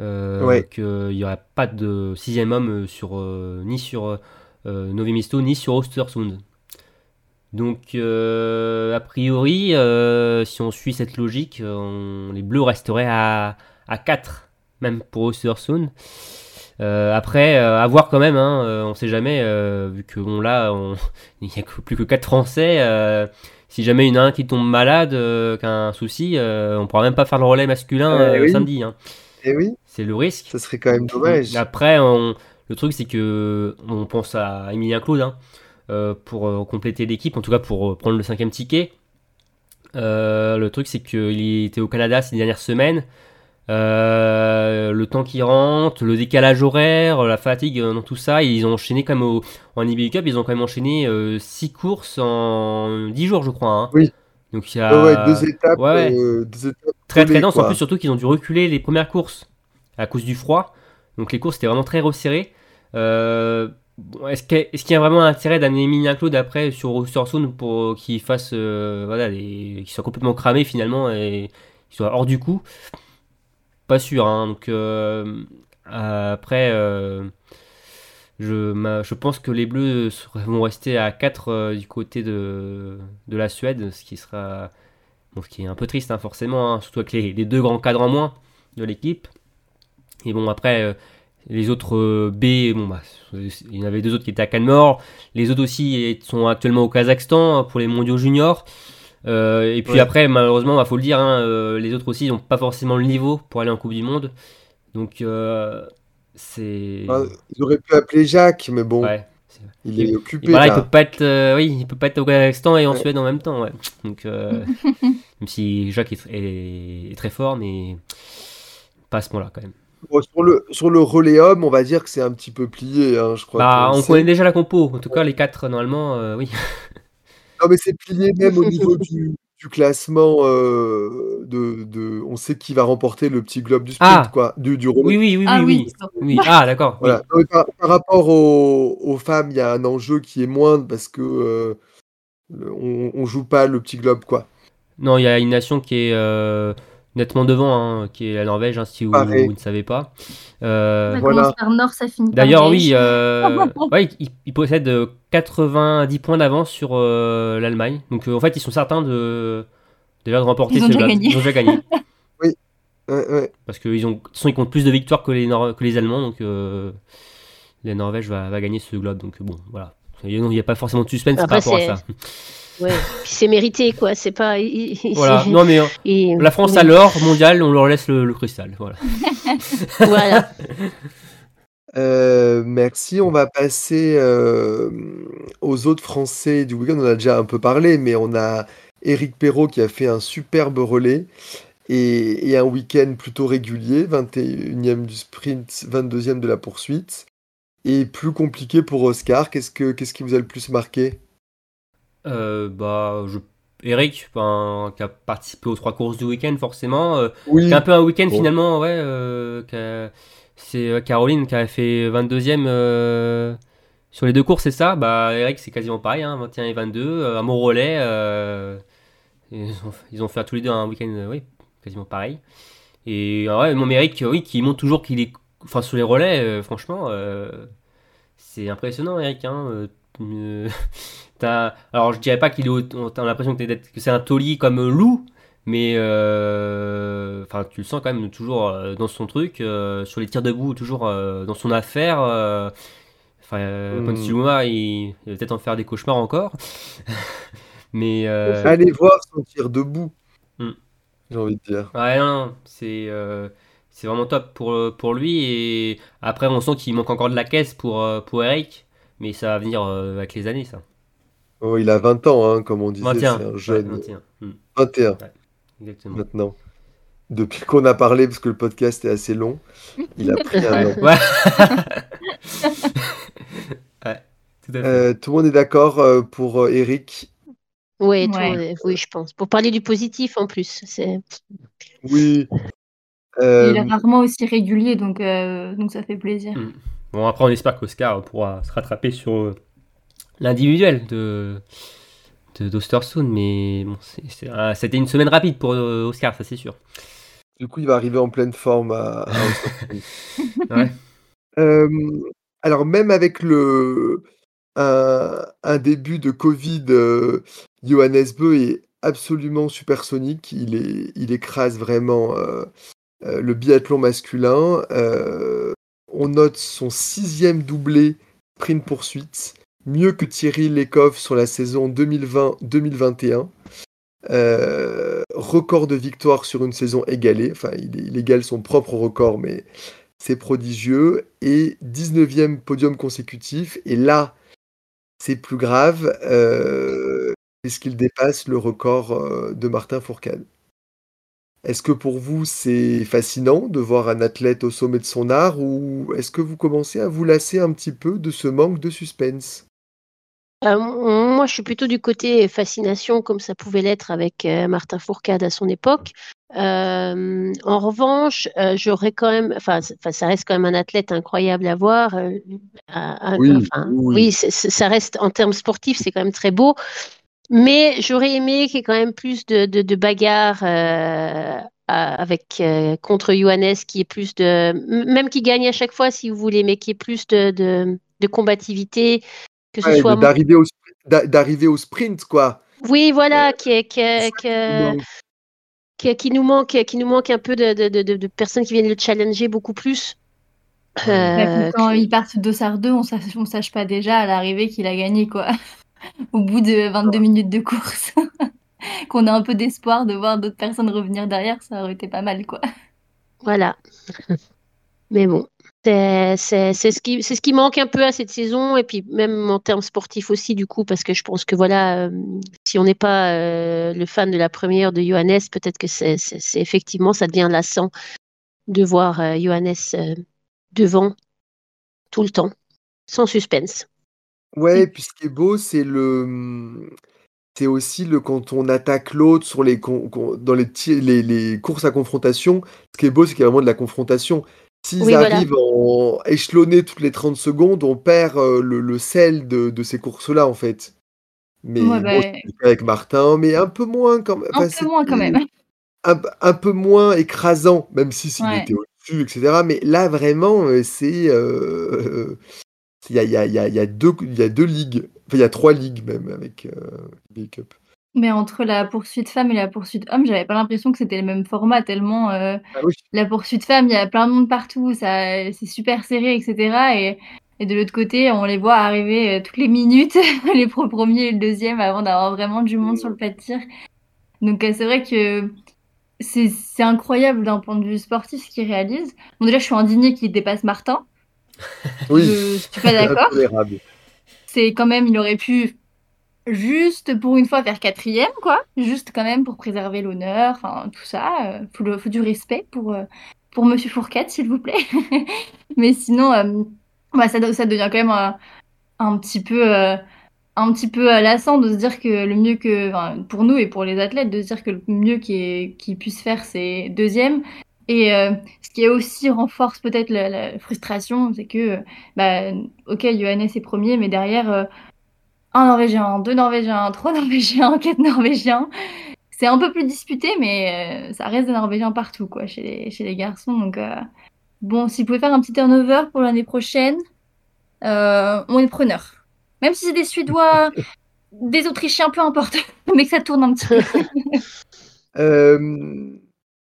Euh, Ouais. qu'il n'y aurait pas de sixième homme euh, sur, euh, ni sur Novi Mesto ni sur Ostersund. Donc, a priori, si on suit cette logique, on- les Bleus resteraient à, à 4, même pour Ostersund. Euh, après, euh, à voir quand même, hein, euh, on sait jamais, vu que bon, là, on- il n'y a que- plus que 4 Français. si jamais il y en a un qui tombe malade, qu'un souci, on pourra même pas faire le relais masculin oui. samedi. hein. Et oui, C'est le risque. ça serait quand même dommage. Après, on- le truc, c'est que on pense à Emilien Claude hein, euh, pour euh, compléter l'équipe, en tout cas pour euh, prendre le cinquième ticket. Euh, le truc, c'est qu'il était au Canada ces dernières semaines. Euh, le temps qui rentre, le décalage horaire, la fatigue dans tout ça, ils ont enchaîné comme au, en IBU Cup, ils ont quand même enchaîné 6 courses en 10 jours, je crois. hein. Oui. Donc il y a Ouais, ouais, deux étapes, ouais, ouais. euh, deux étapes très très collées, dense. En plus, surtout qu'ils ont dû reculer les premières courses à cause du froid. Donc les courses étaient vraiment très resserrées. Euh, est-ce qu'il y a vraiment un intérêt d'amener Emilien Claude après sur Sound pour qu'il fasse euh, voilà, les- qu'il soit complètement cramé finalement et qu'il soit hors du coup? Pas sûr. hein. Donc après. Euh, je, ma- je pense que les Bleus vont rester à 4 du côté de, de la Suède, ce qui sera Bon, ce qui est un peu triste, hein, forcément, hein, surtout avec les, les deux grands cadres en moins de l'équipe. Et bon, après, euh, les autres euh, B, bon, bah, il y en avait deux autres qui étaient à Canmore. Les autres aussi sont actuellement au Kazakhstan hein, pour les mondiaux juniors. Euh, et puis Ouais. après, malheureusement, il faut le dire, hein, euh, les autres aussi n'ont pas forcément le niveau pour aller en Coupe du Monde. Donc, euh, c'est. Ah, ils auraient pu appeler Jacques, mais bon, ouais. il est Et occupé. voilà, il peut pas être, euh, oui, il peut pas être au Kazakhstan et en Ouais. Suède en même temps, ouais. Donc, euh, même si Jacques est, tr- est- est très fort, mais pas à ce point-là quand même. Bon, sur, le, sur le relais homme, on va dire que c'est un petit peu plié, hein, je crois. Bah, on sait. connaît déjà la compo. En tout cas, les quatre normalement, euh, oui. Non, mais c'est plié même au niveau du, du classement. euh, de, de, on sait qui va remporter le petit globe du sprint, Ah. quoi. Du, du. Oui, oui, oui, Ah oui, oui, oui. ça. Oui. Ah, d'accord. Voilà. Par, par rapport aux, aux femmes, il y a un enjeu qui est moindre parce que euh, le- on, on joue pas le petit globe, quoi. Non, il y a une nation qui est euh, nettement devant, hein, qui est la Norvège, hein, si vous, ne savez pas. Euh, Ça Voilà. commence par Nord, ça finit D'ailleurs, oui, euh, ouais, ils, ils possèdent euh, 90 points d'avance sur euh, l'Allemagne. Donc, euh, en fait, ils sont certains de déjà de remporter Ils ont ce déjà. Ils ont déjà gagné. Ouais. Parce qu'ils ont, de toute façon, ils comptent plus de victoires que les, Nor- que les Allemands. Donc, euh, la Norvège va, va gagner ce globe. Donc, bon, voilà. Il n'y a pas forcément de suspense Après, par rapport à ça. Ouais. Puis c'est mérité, quoi. C'est pas. il- il- Voilà. Non, mais et- la France oui. à l'or mondial, on leur laisse le, le cristal. Voilà. Voilà. Euh, merci. On va passer euh, aux autres Français du week-end. On en a déjà un peu parlé, mais on a Eric Perrault qui a fait un superbe relais et, et un week-end plutôt régulier, 21e du sprint, 22e de la poursuite. Et plus compliqué pour Oscar. Qu'est-ce que qu'est-ce qui vous a le plus marqué? Euh, bah, je... Eric, ben, qui a participé aux trois courses du week-end, forcément. euh, Oui. Un peu un week-end Bon. finalement, ouais. euh, c'est euh, Caroline qui a fait 22ème euh, sur les deux courses, c'est ça? Bah, Eric, c'est quasiment pareil, hein, 21 et 22. euh, un bon relais. euh, ils, ont, ils ont fait tous les deux un week-end, oui, quasiment pareil. Et euh, ouais, mon Eric, oui, qui montre toujours qu'il est. Enfin, sur les relais, franchement, c'est impressionnant, Eric. Hein, t'as- alors, je dirais pas qu'il est. T'as l'impression que, c'est un taulier comme euh, Lou. Mais euh, enfin, tu le sens quand même toujours euh, dans son truc, euh, sur les tirs debout, toujours euh, dans son affaire. euh, Enfin, euh, Mm. Ponce Siluma, il, il va peut-être en faire des cauchemars encore. Mais euh, Allez voir son tir debout. Hmm. J'ai envie de dire. ouais, non, c'est euh, c'est vraiment top pour, pour lui. Et après, on sent qu'il manque encore de la caisse pour, pour Eric. Mais ça va venir avec les années, ça. Oh, il a 20 ans, hein, comme on disait, 21. c'est un Ouais, jeune. 21. Mm, 21 exactement. maintenant. Depuis qu'on a parlé, parce que le podcast est assez long, il a pris un an. Ouais. ouais, tout à fait. Euh, tout le monde est d'accord euh, pour euh, Eric? Ouais, tout- Ouais. oui, je pense. Pour parler du positif en plus. C'est... Oui. Il est rarement aussi régulier, donc, euh, donc ça fait plaisir. Mm. Bon, après, on espère qu'Oscar pourra se rattraper sur l'individuel de d'Ostersund, mais bon, c'était une semaine rapide pour euh, Oscar, ça c'est sûr. Du coup, il va arriver en pleine forme à, à Osterspring. Ouais. Euh, alors même avec le un, un début de Covid, euh, Johannes Beu est absolument supersonique. Il, est, il écrase vraiment euh, le biathlon masculin. On note son sixième doublé sprint poursuite, mieux que Thierry Lekov sur la saison 2020-2021. Euh, record de victoire sur une saison égalée. Enfin, il, il égale son propre record, mais c'est prodigieux. Et 19e podium consécutif. Et là, c'est plus grave, euh, puisqu'il dépasse le record euh, de Martin Fourcade. Est-ce que pour vous, c'est fascinant de voir un athlète au sommet de son art ou est-ce que vous commencez à vous lasser un petit peu de ce manque de suspense? Euh, moi, je suis plutôt du côté fascination, comme ça pouvait l'être avec euh, Martin Fourcade à son époque. Euh, en revanche, euh, j'aurais quand même, enfin, ça reste quand même un athlète incroyable à voir. Oui, enfin, oui. oui, ça reste en termes sportifs, c'est quand même très beau. Mais j'aurais aimé qu'il y ait quand même plus de, de, de bagarres euh, avec euh, contre Johannes, qui est plus de, même qui gagne à chaque fois, si vous voulez, mais qui est plus de, de, de combativité, que ce Ouais, soit de- d'arriver au, d'arriver au sprint, quoi. oui, voilà, qui, est- qui, qui, qui qui, nous manque, qui nous manque un peu de, de, de, personnes qui viennent le challenger beaucoup plus. Bah, Euh, que quand que- il part de 2, on sache, on sache pas déjà à l'arrivée qu'il a gagné, quoi. Au bout de 22 minutes de course. Qu'on a un peu d'espoir de voir d'autres personnes revenir derrière, ça aurait été pas mal, quoi. Voilà. Mais bon, c'est ce qui, c'est ce qui manque un peu à cette saison, et puis même en termes sportifs aussi, du coup, parce que je pense que voilà, euh, si on n'est pas euh, le fan de la première de Johannes, peut-être que c'est effectivement, ça devient lassant de voir euh, Johannes devant tout le temps, sans suspense. Ouais, puis ce qui est beau, c'est le, c'est aussi le quand on attaque l'autre sur les dans les, les courses à confrontation. Ce qui est beau, c'est qu'il y a vraiment de la confrontation. S'ils Oui, voilà. arrivent en échelonné toutes les 30 secondes, on perd euh, le, le sel de, de ces courses-là, en fait. Mais Ouais, bon, bah, avec Martin, mais un peu moins quand même. un peu moins quand même. Un, un peu moins écrasant, même si s'il Ouais. était au-dessus, etc. Mais là, vraiment, c'est. euh, Il y a, il y a- il y a- il y a deux, il y a deux ligues. Enfin, il y a trois ligues même avec euh, Cup. Mais entre la poursuite femme et la poursuite homme, j'avais pas l'impression que c'était le même format, tellement euh, Ah oui. la poursuite femme, il y a plein de monde partout, ça, c'est super serré, etc. Et, et de l'autre côté, on les voit arriver euh, toutes les minutes, les premiers et le deuxième, avant d'avoir vraiment du monde sur le pas de tir. Donc euh, c'est vrai que c'est c'est incroyable d'un point de vue sportif ce qu'il réalise. Bon déjà, je suis indignée qu'il dépasse Martin. Oui, Je suis pas d'accord. c'est quand même, il aurait pu juste pour une fois faire quatrième, quoi. Juste quand même pour préserver l'honneur, enfin tout ça. Euh, faut, faut du respect pour, euh, pour Monsieur Fourcade, s'il vous plaît. Mais sinon, euh, bah, ça, ça devient quand même un, un petit peu, un petit peu lassant de se dire que le mieux que, enfin, pour nous et pour les athlètes, de se dire que le mieux qu'ils qu'ils puissent faire, c'est deuxième. Et ce qui aussi renforce peut-être la, frustration, c'est que, bah, ok, Johannes est premier, mais derrière, un Norvégien, deux Norvégiens, trois Norvégiens, quatre Norvégiens. C'est un peu plus disputé, mais euh, ça reste des Norvégiens partout, quoi, chez les, chez les garçons. Donc, euh, bon, s'ils pouvaient faire un petit turnover pour l'année prochaine, euh, on est preneur. Même si c'est des Suédois, des Autrichiens, peu importe, mais que ça tourne un petit peu. Euh,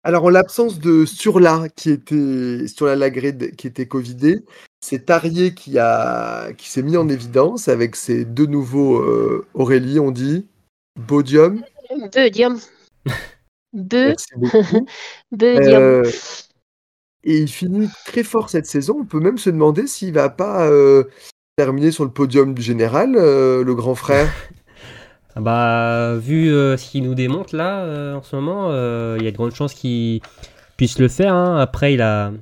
alors, en l'absence de Surla, qui était Surla Lagré, qui était Covidé, c'est Tarier qui, a, qui s'est mis en évidence avec ses deux nouveaux euh, Aurélie, on dit, Bodium. Merci beaucoup. Beudium. Euh, et il finit très fort cette saison. On peut même se demander s'il va pas euh, terminer sur le podium du général, euh, le grand frère. Ah Bah, vu euh, ce qu'il nous démontre là euh, en ce moment, euh, il y a de grandes chances qu'il puisse le faire. hein. Après, il a.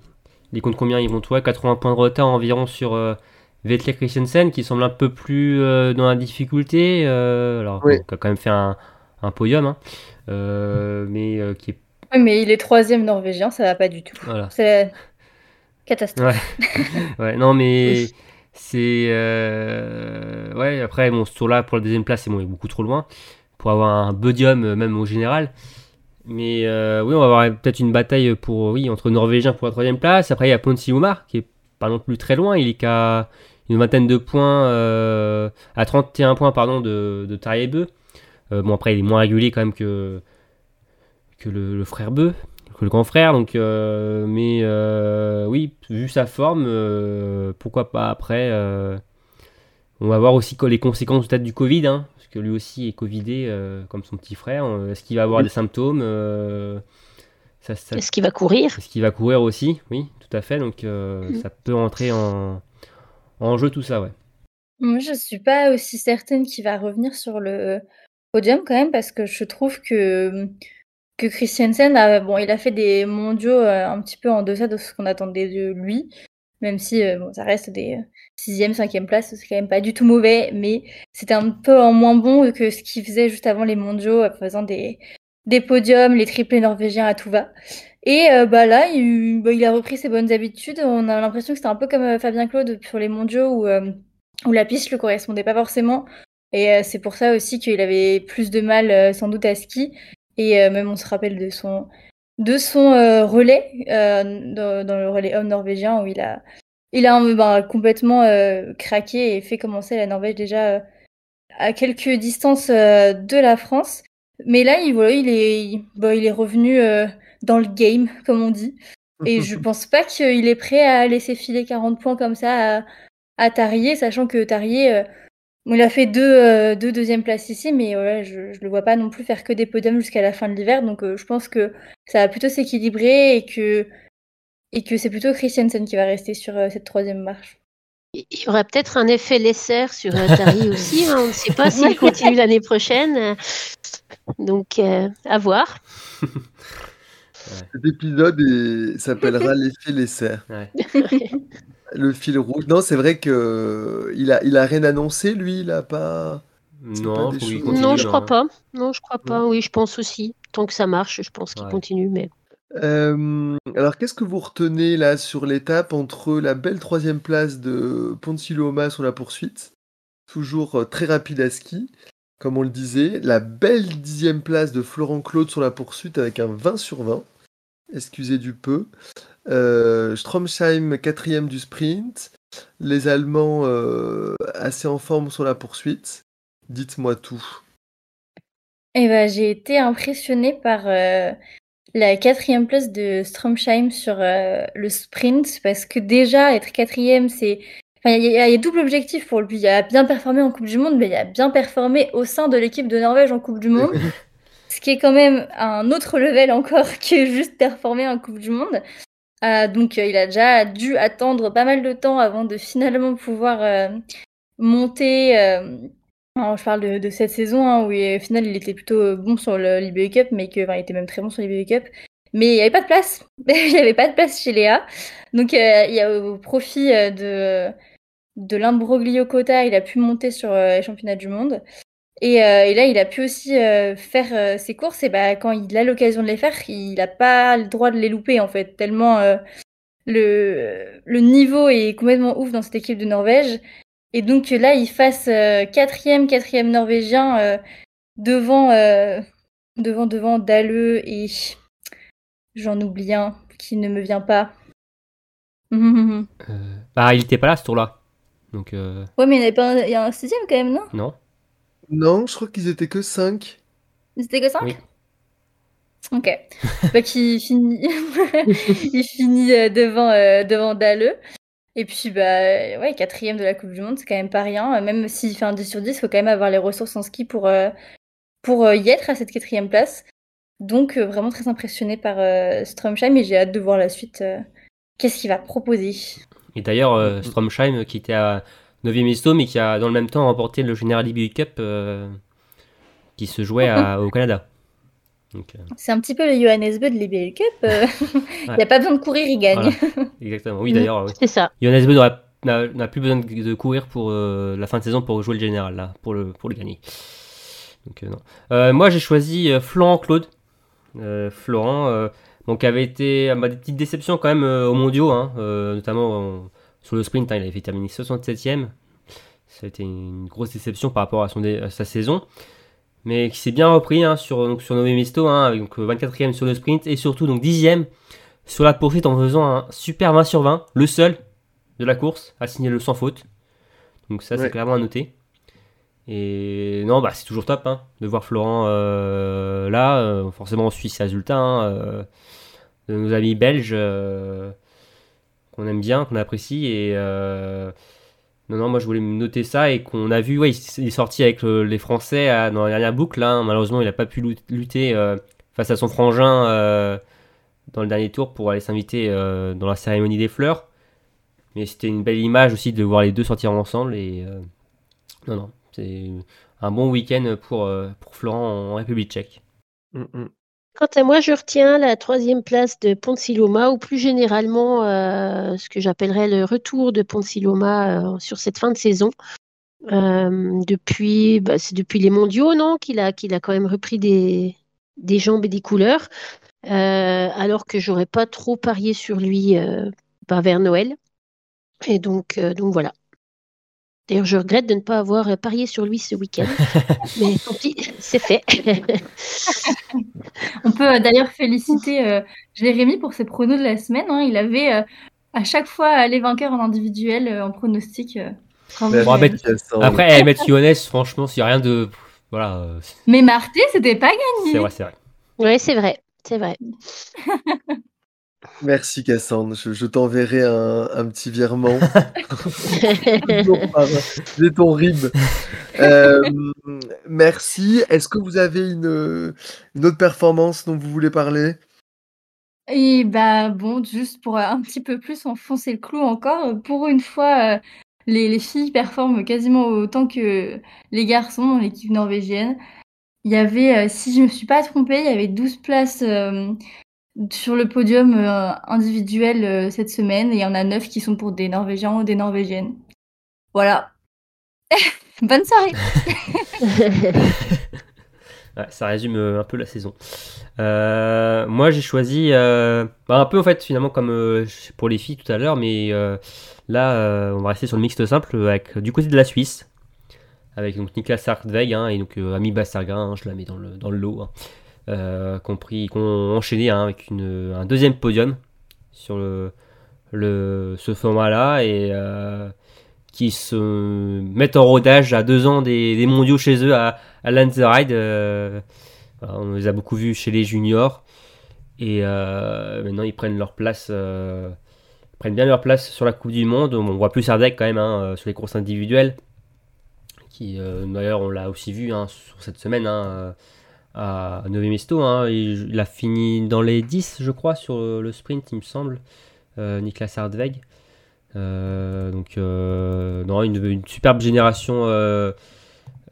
Il compte combien Ils vont trouver 80 points de retard environ sur euh, Vettel Christensen qui semble un peu plus euh, dans la difficulté. euh, alors, Oui. a quand même fait un, un podium, hein, euh, mais euh, qui est. Oui, mais il est troisième norvégien, ça va pas du tout. Voilà. C'est catastrophe. Ouais. ouais, non, mais c'est. euh, Ouais, après, bon, ce tour-là pour la deuxième place, c'est bon, est beaucoup trop loin pour avoir un podium, euh, même au général. Mais euh, oui, on va avoir peut-être une bataille pour, oui, entre Norvégiens pour la troisième place. Après, il y a Ponsi qui est pas non plus très loin. Il est qu'à une vingtaine de points, à 31 points pardon, de, de Tarjei Beu. Bon, après, il est moins régulier quand même que, le frère Beu, que le grand frère. Donc, euh, mais euh, oui, vu sa forme, euh, pourquoi pas après. euh, on va voir aussi quoi- les conséquences peut-être du Covid, hein, parce que lui aussi est Covidé euh, comme son petit frère. Est-ce qu'il va avoir Oui. des symptômes euh, ça, ça- Est-ce qu'il va courir? Est-ce qu'il va courir aussi? Oui, tout à fait. Donc euh, Mm. ça peut entrer en, en jeu tout ça, ouais. Moi, je suis pas aussi certaine qu'il va revenir sur le podium quand même parce que je trouve que que Christiansen a bon, il a fait des mondiaux euh, un petit peu en deçà de ce qu'on attendait de lui, même si euh, bon, ça reste des euh, sixième, cinquième place, c'est quand même pas du tout mauvais, mais c'était un peu en moins bon que ce qu'il faisait juste avant les mondiaux, en faisant des des podiums, les triplés norvégiens à tout va. Et euh, bah là, il, bah, il a repris ses bonnes habitudes. On a l'impression que c'était un peu comme euh, Fabien Claude sur les mondiaux où euh, où la piste lui correspondait pas forcément. Et euh, c'est pour ça aussi qu'il avait plus de mal euh, sans doute à ski. Et euh, même on se rappelle de son de son euh, relais euh, dans, dans le relais homme norvégien où il a il a bah, complètement euh, craqué et fait commencer la Norvège déjà euh, à quelques distances euh, de la France. Mais là, il, voilà, il est il, bah, il est revenu euh, dans le game, comme on dit. Et je pense pas qu'il est prêt à laisser filer 40 points comme ça à, à Tarier, sachant que Tarier, euh, bon, il a fait deux, euh, deux deuxième places ici, mais voilà, je, je le vois pas non plus faire que des podiums jusqu'à la fin de l'hiver. Donc euh, je pense que ça va plutôt s'équilibrer et que, et que c'est plutôt Christiansen qui va rester sur euh, cette troisième marche. Il y aurait peut-être un effet Lesser sur euh, Tari aussi. hein, On ne sait pas s'il continue l'année prochaine. euh, Donc, euh, à voir. Cet épisode s'appellera l'effet. Ouais. Le fil rouge. Non, c'est vrai que il a, il a rien annoncé, lui, il a pas. Non, pas des faut qu'il choses- continue, non, je hein. crois pas. Non, je crois pas. Oui, je pense aussi. Tant que ça marche, je pense qu'il Ouais. continue. Mais Euh, alors, qu'est-ce que vous retenez là sur l'étape entre la belle troisième place de Ponsiloma sur la poursuite, toujours euh, très rapide à ski, comme on le disait, la belle dixième place de Florent Claude sur la poursuite avec un 20 sur 20, excusez du peu, euh, Stromsheim quatrième du sprint, les Allemands euh, assez en forme sur la poursuite. Dites-moi tout. Eh ben, j'ai été impressionnée par euh, la quatrième place de Stromsheim sur le sprint parce que déjà être quatrième, c'est enfin, il y, y a double objectif pour lui. Il y a bien performé en Coupe du Monde, mais il y a bien performé au sein de l'équipe de Norvège en Coupe du Monde, ce qui est quand même un autre level encore que juste performer en Coupe du Monde. Euh, donc euh, il a déjà dû attendre pas mal de temps avant de finalement pouvoir euh, monter. alors, je parle de, cette saison hein, où il- au final il était plutôt bon sur le l'IBU Cup, mais que il était même très bon sur l'IBU Cup. Mais il n'y avait pas de place. il n'y avait pas de place chez Léa. Donc il au profit de de l'Imbroglio Cota, il a pu monter sur les championnats du monde. Et, euh, et là, il a pu aussi euh, faire euh, ses courses. Et bah, quand il a l'occasion de les faire, il n'a pas le droit de les louper en fait, tellement le le niveau est complètement ouf dans cette équipe de Norvège. Et donc là, il fasse quatrième, quatrième norvégien devant, devant, devant Dalleux et j'en oublie un qui ne me vient pas. ouais, Euh, bah, il était pas là ce tour-là. Donc, euh, mais il y en avait pas un, il y a un sixième quand même, non? Non. Non, je crois qu'ils étaient que 5. C'était que 5 Oui. Ok. bah, qui finit, il finit euh, devant, euh, devant Dalleux. Et puis, bah, ouais, quatrième de la Coupe du Monde, c'est quand même pas rien. Même s'il fait un 10 sur 10, il faut quand même avoir les ressources en ski pour, euh, pour euh, y être à cette quatrième place. Donc, euh, vraiment très impressionné par euh, Stromsheim et j'ai hâte de voir la suite. euh, Qu'est-ce qu'il va proposer Et d'ailleurs, euh, Mhm. Stromsheim, qui était à 9e Esto, mais qui a dans le même temps remporté le General IBU Cup euh, qui se jouait à- au Canada. Euh, C'est un petit peu le Johannes Beu de l'IBL Cup. euh, Il Ouais. n'y a pas besoin de courir, il gagne. voilà. Exactement. Oui, d'ailleurs, oui. c'est ça. N'aura- n'a plus besoin de, courir pour euh, la fin de saison pour jouer le général, là, pour le, pour le gagner. Donc, euh, non. Euh, moi, j'ai choisi euh, Florent Claude. Euh, Florent, euh, donc, avait été à des petites déceptions quand même euh, aux mondiaux, hein, euh, notamment en- sur le sprint. hein, il avait fait terminer 67ème. Ça a été une grosse déception par rapport à, son dé- à sa saison. mais qui s'est bien repris hein, sur, donc, sur hein, avec donc, 24ème sur le sprint et surtout donc 10ème sur la poursuite en faisant un super 20 sur 20, le seul de la course à signer le sans faute. Donc ça, c'est Ouais. clairement à noter. Et non, bah, c'est toujours top hein, de voir Florent euh, là. Euh, forcément, on suit ses résultats. hein, euh, de nos amis belges qu'on aime bien, qu'on apprécie. Et euh, non, non, moi je voulais noter ça et qu'on a vu, ouais, il est sorti avec le- les Français dans la dernière boucle. Là, malheureusement, il n'a pas pu lut- lutter euh, face à son frangin euh, dans le dernier tour pour aller s'inviter euh, dans la cérémonie des fleurs. Mais c'était une belle image aussi de voir les deux sortir ensemble. Et euh, non, non, c'est un bon week-end pour, euh, pour Florent en République tchèque. Mm, mm. Quant à moi, je retiens la troisième place de Ponsiloma, ou plus généralement euh, ce que j'appellerais le retour de Ponsiloma euh, sur cette fin de saison. Euh, depuis, bah, c'est depuis les mondiaux, non, qu'il a, qu'il a quand même repris des, jambes et des couleurs, alors que j'aurais pas trop parié sur lui bah, vers Noël. Et donc, donc voilà. D'ailleurs, je regrette de ne pas avoir euh, parié sur lui ce week-end, mais tant pis, c'est fait. On peut euh, d'ailleurs féliciter euh, Jérémy pour ses pronos de la semaine. hein. Il avait euh, à chaque fois les vainqueurs en individuel euh, en pronostic. euh. Bon. Après, eh, mettre Johannes, franchement, s'il n'y a rien de. Voilà, Mais Marté, c'était pas gagné. c'est vrai, c'est vrai. Oui, c'est vrai, c'est vrai. Merci Cassandre, je, je t'enverrai un, un petit virement. J'ai ton RIB. Euh, merci. Est-ce que vous avez une, une autre performance dont vous voulez parler? Et bah bon, juste pour un petit peu plus enfoncer le clou encore, pour une fois, euh, les, les filles performent quasiment autant que les garçons dans l'équipe norvégienne. Il y avait, euh, si je me suis pas trompée, il y avait 12 places euh, sur le podium euh, individuel euh, cette semaine il y en a 9 qui sont pour des Norvégiens ou des Norvégiennes. Voilà. Bonne soirée. Ça résume euh, un peu la saison. Moi, j'ai choisi bah, un peu en fait finalement comme pour les filles tout à l'heure, mais là, on va rester sur le mixte simple avec du côté de la Suisse, avec donc Niklas Hartweg hein, et donc Ami Bassergin, hein, je la mets dans le dans le lot, hein, euh, compris, qu'on enchaîné hein, avec une, un deuxième podium sur le, le ce format-là et euh, qui se mettent en rodage à deux ans des, des mondiaux chez eux à, à euh, on les a beaucoup vus chez les juniors. Et maintenant, ils prennent leur place, prennent bien leur place sur la Coupe du Monde. On voit plus Sardec quand même hein, sur les courses individuelles. Qui, d'ailleurs, on l'a aussi vu hein, sur cette semaine à Nové Mesto. hein. il, a fini dans les 10, je crois, sur le, sprint, il me semble. Euh, Niklas Hardweg. Euh, donc, euh, non, une, une superbe génération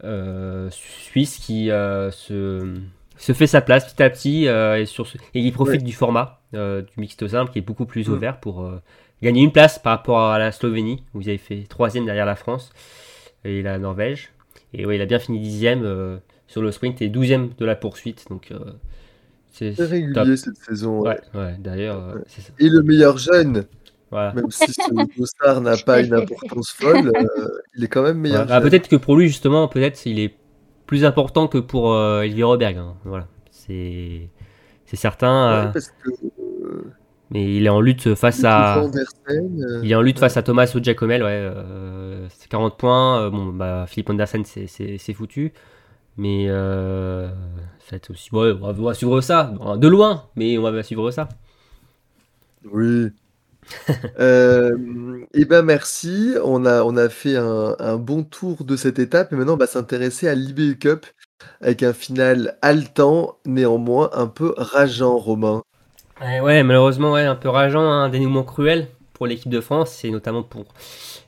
euh, suisse qui se, se fait sa place petit à petit et, sur ce- et qui profite du format du mixte simple qui est beaucoup plus Mm. ouvert pour gagner une place par rapport à la Slovénie où vous avez fait troisième derrière la France et la Norvège. Et ouais, il a bien fini dixième sur le sprint et douzième de la poursuite. Donc, euh, c'est top. régulier cette saison. ouais. Ouais, ouais, d'ailleurs, euh. Et le meilleur jeune, Voilà. même si ce dossard n'a pas une importance folle, euh, il est quand même meilleur Voilà. Ah, peut-être que pour lui, justement, peut-être il est plus important que pour euh, Elvira Berg. hein. Voilà. C'est c'est certain. Ouais, euh, parce que mais il est en lutte face à. Il est en lutte face à Thomas ou Giacomel, ouais. c'est 40 points. bon, bah, Philippe Andersen, c'est foutu. Mais euh, être aussi. Ouais, on va, suivre ça. De loin, mais on va suivre ça. Oui. Euh, eh ben merci, on a, on a fait un, un bon tour de cette étape et maintenant on va s'intéresser à l'IBU Cup avec un final haletant, néanmoins un peu rageant, Romain. Ouais, ouais, malheureusement, ouais, un peu rageant, hein, un dénouement cruel pour l'équipe de France, et notamment pour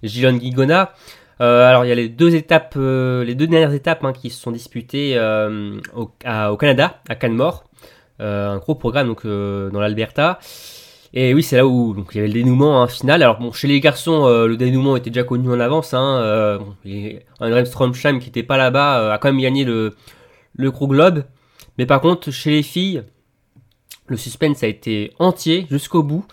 Gilles Guigona. Euh, alors, il y a les deux étapes, euh, les deux dernières étapes hein, qui se sont disputées euh, au, Canada, à Canmore. Un gros programme dans l'Alberta. Et oui, c'est là où il y avait le dénouement hein, final. Alors bon, chez les garçons, le dénouement était déjà connu en avance. Hein, bon, qui n'était pas là-bas a quand même gagné le, le Globe. Mais par contre, chez les filles, le suspense a été entier jusqu'au bout.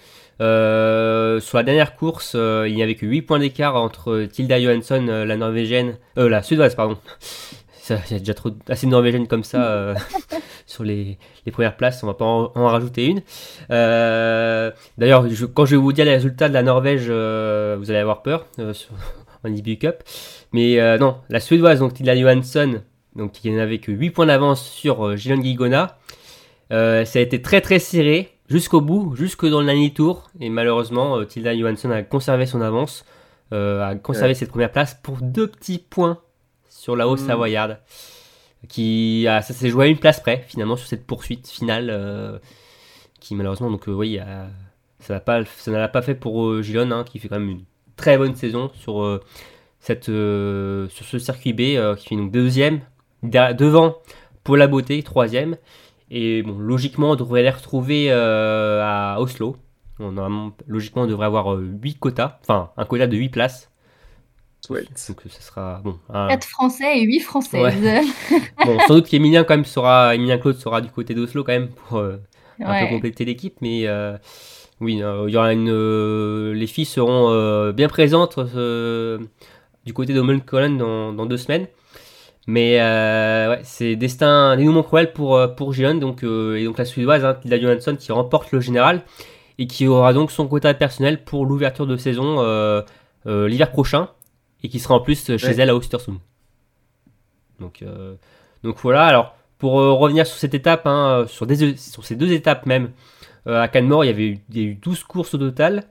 Euh, sur la dernière course, euh, il n'y avait que 8 points d'écart entre Tilda Johansson, euh, la norvégienne, euh, la suédoise, pardon. il y a déjà trop, assez de Norvégiennes comme ça sur les, les premières places, on va pas en, en rajouter une. D'ailleurs, quand je vais vous dire les résultats de la Norvège, vous allez avoir peur sur, en IBU Cup. Mais non, la Suédoise, donc Tilda Johansson, donc, qui n'avait que 8 points d'avance sur Gillian Gigona. Ça a été très très serré jusqu'au bout, jusque dans le dernier tour. Et malheureusement, euh, Tilda Johansson a conservé son avance, euh, a conservé Ouais. cette première place pour deux petits points sur la hausse Mm. savoyarde. Qui a, ça s'est joué à une place près finalement sur cette poursuite finale. euh, qui malheureusement, donc euh, oui, a- ça n'a pas, ça pas fait pour Gillian, hein, qui fait quand même une très bonne saison sur, cette, sur ce circuit B, qui fait donc deuxième, devant pour la beauté, troisième. Et bon, logiquement, on devrait les retrouver euh, à Oslo. On logiquement, on devrait avoir 8 quotas, enfin un quota de 8 places. Donc ça sera bon. un- 4 Français et 8 Françaises. bon, sans doute qu'Emilien quand même sera, Emilien Claude sera du côté d'Oslo quand même pour euh, un peu compléter l'équipe, mais euh, oui, euh, il y aura une, euh, les filles seront euh, bien présentes euh, du côté de Mulholland dans, dans deux semaines. Mais euh, ouais, c'est destin dénouement cruel pour euh, pour donc euh, et donc la suédoise hein, Tilda Johansson qui remporte le général et qui aura donc son quota personnel pour l'ouverture de saison euh, l'hiver prochain et qui sera en plus chez Ouais. elle à Ostersund. Donc donc voilà. Alors pour revenir sur cette étape, hein, sur, des, sur ces deux étapes même, à Canmore, il y avait eu, il y a eu 12 courses au total.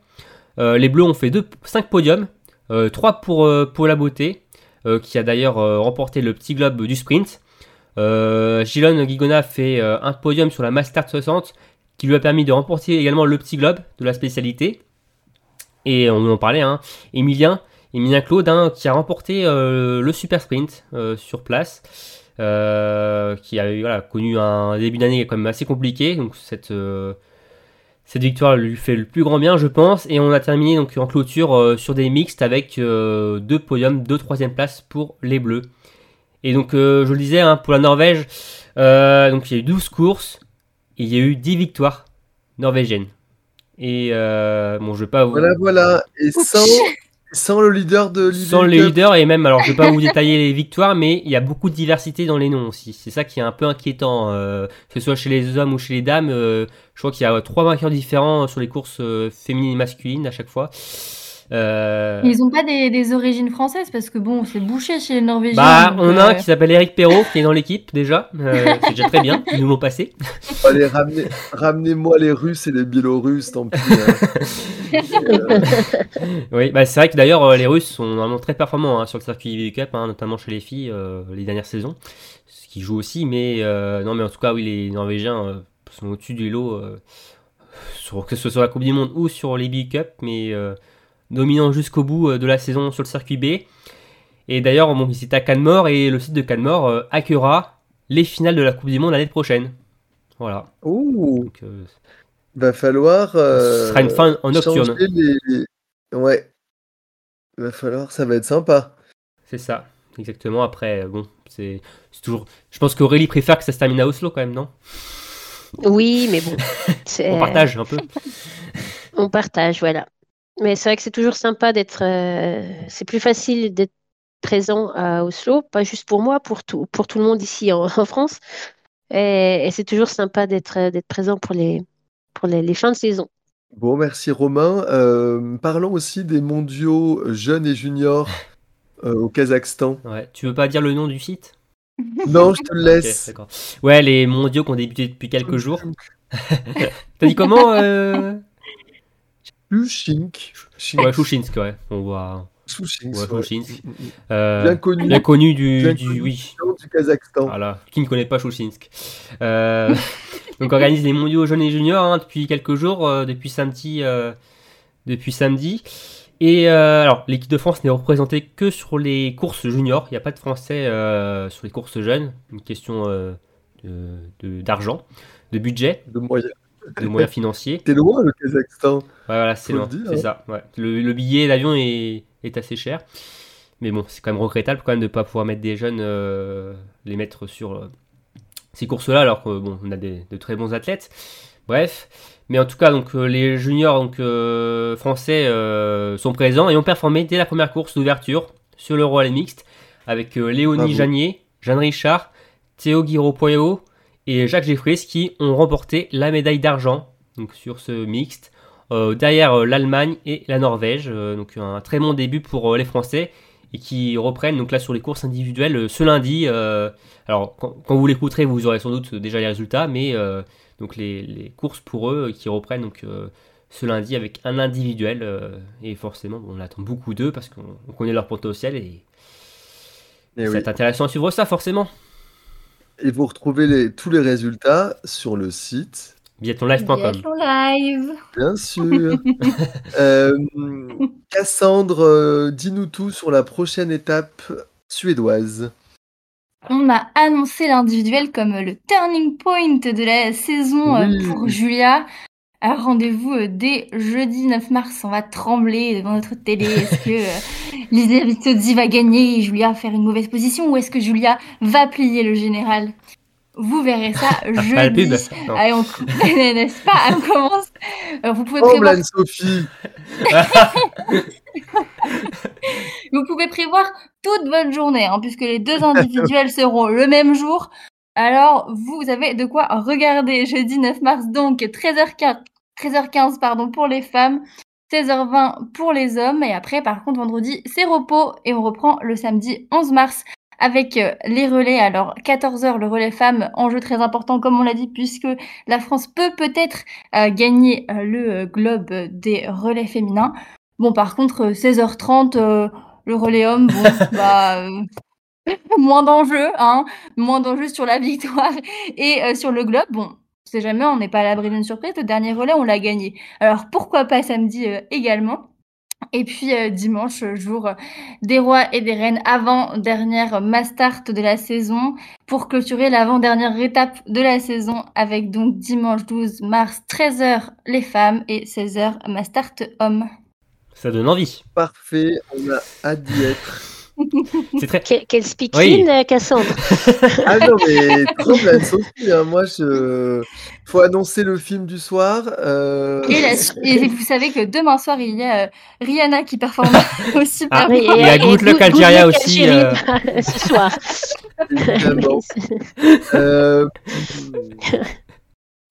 Les Bleus ont fait 5 podiums, 3 pour, pour la beauté, qui a d'ailleurs euh, remporté le petit globe du sprint. Euh, Gilon Guigona fait euh, un podium sur la Master 60, qui lui a permis de remporter également le petit globe de la spécialité. Et on en parlait, hein, Emilien, Emilien Claude, hein, qui a remporté euh, le super sprint euh, sur place euh, qui a connu un début d'année quand même assez compliqué. Donc cette, euh, cette victoire lui fait le plus grand bien, je pense. Et on a terminé donc en clôture euh, sur des mixtes avec euh, deux podiums, deux troisième places pour les Bleus. Et donc euh, je le disais, hein, pour la Norvège, euh, donc il y a eu 12 courses et il y a eu 10 victoires norvégiennes. Et euh, bon, je vais pas vous... Voilà, voilà. Et sans, sans le leader de l'IBU Sans les Cup. leaders et même, alors je vais pas vous détailler les victoires, mais il y a beaucoup de diversité dans les noms aussi. C'est ça qui est un peu inquiétant, euh, que ce soit chez les hommes ou chez les dames. euh, je crois qu'il y a trois vainqueurs différents sur les courses euh, féminines et masculines à chaque fois. Euh, Ils ont pas des, des origines françaises parce que bon, c'est bouché chez les Norvégiens. bah, on a un euh, qui s'appelle Eric Perrault qui est dans l'équipe déjà. Euh, c'est déjà très bien. Ils nous l'ont passé. Allez, ramenez, ramenez-moi les Russes et les Biélorusses, tant pis. hein. Euh, Oui, bah c'est vrai que d'ailleurs les Russes sont normalement très performants hein, sur le circuit IBU Cup, hein, notamment chez les filles euh, les dernières saisons, ce qui joue aussi. Mais euh, non, mais en tout cas, oui, les Norvégiens euh, sont au-dessus du lot, euh, sur, que ce soit sur la Coupe du Monde ou sur les IBU Cup, mais euh, dominant jusqu'au bout euh, de la saison sur le circuit B. Et d'ailleurs, bon, ils étaient à Canmore et le site de Canmore euh, accueillera les finales de la Coupe du Monde l'année prochaine. Voilà. Ouh, Donc, euh, va falloir. euh, ce sera une fin en nocturne. les- Ouais. Va falloir, ça va être sympa. C'est ça, exactement. Après, bon, c'est toujours. Je pense qu'Aurélie préfère que ça se termine à Oslo quand même, non? Oui, mais bon. c'est- On partage un peu. On partage, voilà. Mais c'est vrai que c'est toujours sympa d'être. euh, c'est plus facile d'être présent à Oslo, pas juste pour moi, pour tout, pour tout le monde ici en, en France. Et, et c'est toujours sympa d'être euh, d'être présent pour les, pour les, les fins de saison. Bon, merci Romain. Euh, parlons aussi des mondiaux jeunes et juniors euh, au Kazakhstan. Ouais. Tu veux pas dire le nom du site? Non, je te le laisse. Ouais, les mondiaux qui ont débuté depuis quelques jours. T'as dit comment euh... Shushink. Ouais, Shushinsk, ouais. On voit. Shushink, Ouais, ouais. Euh, Bien connu. bien connu du, Bien du- connu oui. du Kazakhstan. Voilà, qui ne connaît pas Shushinsk. Euh, donc on organise les mondiaux jeunes et juniors hein, depuis quelques jours, euh, depuis samedi. euh, depuis samedi. Et euh, alors, l'équipe de France n'est représentée que sur les courses juniors. Il n'y a pas de Français sur les courses jeunes. Une question euh, de- de- d'argent, de, budget, De moyens. De moyens financiers. Ouais, T'es loin le Kazakhstan. voilà, c'est loin, c'est hein. ça. ouais. Le, le billet d'avion est, est assez cher. Mais bon, c'est quand même regrettable quand même de ne pas pouvoir mettre des jeunes, euh, les mettre sur euh, ces courses-là, alors qu'on bon, on a des, de très bons athlètes. Bref, mais en tout cas, donc euh, les juniors donc, euh, français sont présents et ont performé dès la première course d'ouverture sur le relais mixte avec Léonie. Janier Jeanne Richard, Théo Guiraud-Poyot et Jacques Jeffries qui ont remporté la médaille d'argent donc sur ce mixte. Euh, derrière euh, l'Allemagne et la Norvège, euh, donc un très bon début pour les Français et qui reprennent donc là sur les courses individuelles ce lundi. alors quand, quand vous l'écouterez, vous aurez sans doute déjà les résultats, mais donc les, les courses pour eux qui reprennent donc ce lundi avec un individuel et forcément on attend beaucoup d'eux parce qu'on on connaît leur potentiel et Et, ça oui. va être intéressant à suivre ça forcément. Et vous retrouvez les- tous les résultats sur le site, Biathlonlive.com. Biathlon live. bien sûr. Euh, Cassandre, euh, dis-nous tout sur la prochaine étape suédoise. On a annoncé l'individuel comme le turning point de la saison euh, Oui. pour Julia. Alors rendez-vous euh, dès jeudi 9 mars, on va trembler devant notre télé. Est-ce que euh, Lisa Vitozzi va gagner et Julia va faire une mauvaise position ou est-ce que Julia va plier le général? Vous verrez ça jeudi. Allez, on... n'est-ce pas? On commence. Alors, vous pouvez Oh, prévoir Blan Sophie Vous pouvez prévoir toute votre journée, hein, puisque les deux individuels seront le même jour. Alors, vous avez de quoi regarder jeudi 9 mars, donc 13h15, 13h15 pardon, pour les femmes, 16h20 pour les hommes. Et après, par contre, vendredi, c'est repos et on reprend le samedi 11 mars avec euh, les relais. Alors, 14h, le relais femmes, enjeu très important, comme on l'a dit, puisque la France peut peut-être euh, gagner euh, le globe des relais féminins. Bon, par contre, euh, 16h30, euh, le relais homme, bon, bah, moins d'enjeux, hein, moins d'enjeux sur la victoire et euh, sur le globe. Bon, on sait jamais, on n'est pas à l'abri d'une surprise. Le dernier relais, on l'a gagné. Alors pourquoi pas samedi euh, également et puis euh, dimanche, jour des rois et des reines, avant-dernière Mastart de la saison, pour clôturer l'avant-dernière étape de la saison, avec donc dimanche 12 mars, 13h les femmes et 16h Mastart hommes. Ça donne envie. Parfait, on a hâte d'y être. C'est très. Que- Quelle speakerine, euh, Cassandre. Ah non, mais trop Sophie, hein. moi je. Faut annoncer le film du soir. euh, Et, la- et vous savez que demain soir, il y a euh, Rihanna qui performe au Super Ah, Bowl. oui, Il y a Good Luck Algeria aussi, ce soir. Évidemment. Euh,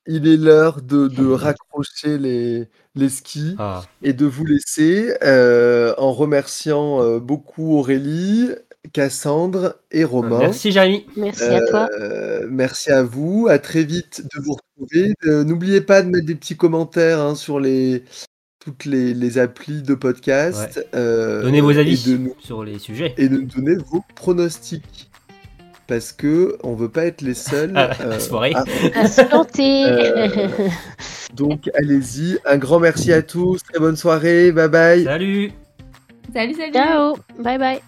il est l'heure de, de raccrocher les, les skis Ah. et de vous laisser euh, en remerciant euh, beaucoup Aurélie, Cassandre et Romain. Merci Jérémy. Merci à toi. Euh, merci à vous. À très vite de vous retrouver. Euh, N'oubliez pas de mettre des petits commentaires hein, sur les, toutes les, les applis de podcast. euh, Donnez vos avis de nous- sur les sujets. et de nous donner vos pronostics. Parce que on veut pas être les seuls. Ah, euh, à se foirer. à- À se planter. Euh, donc allez-y. Un grand merci à tous. Très bonne soirée. Bye bye. Salut Salut, salut Ciao. Bye bye.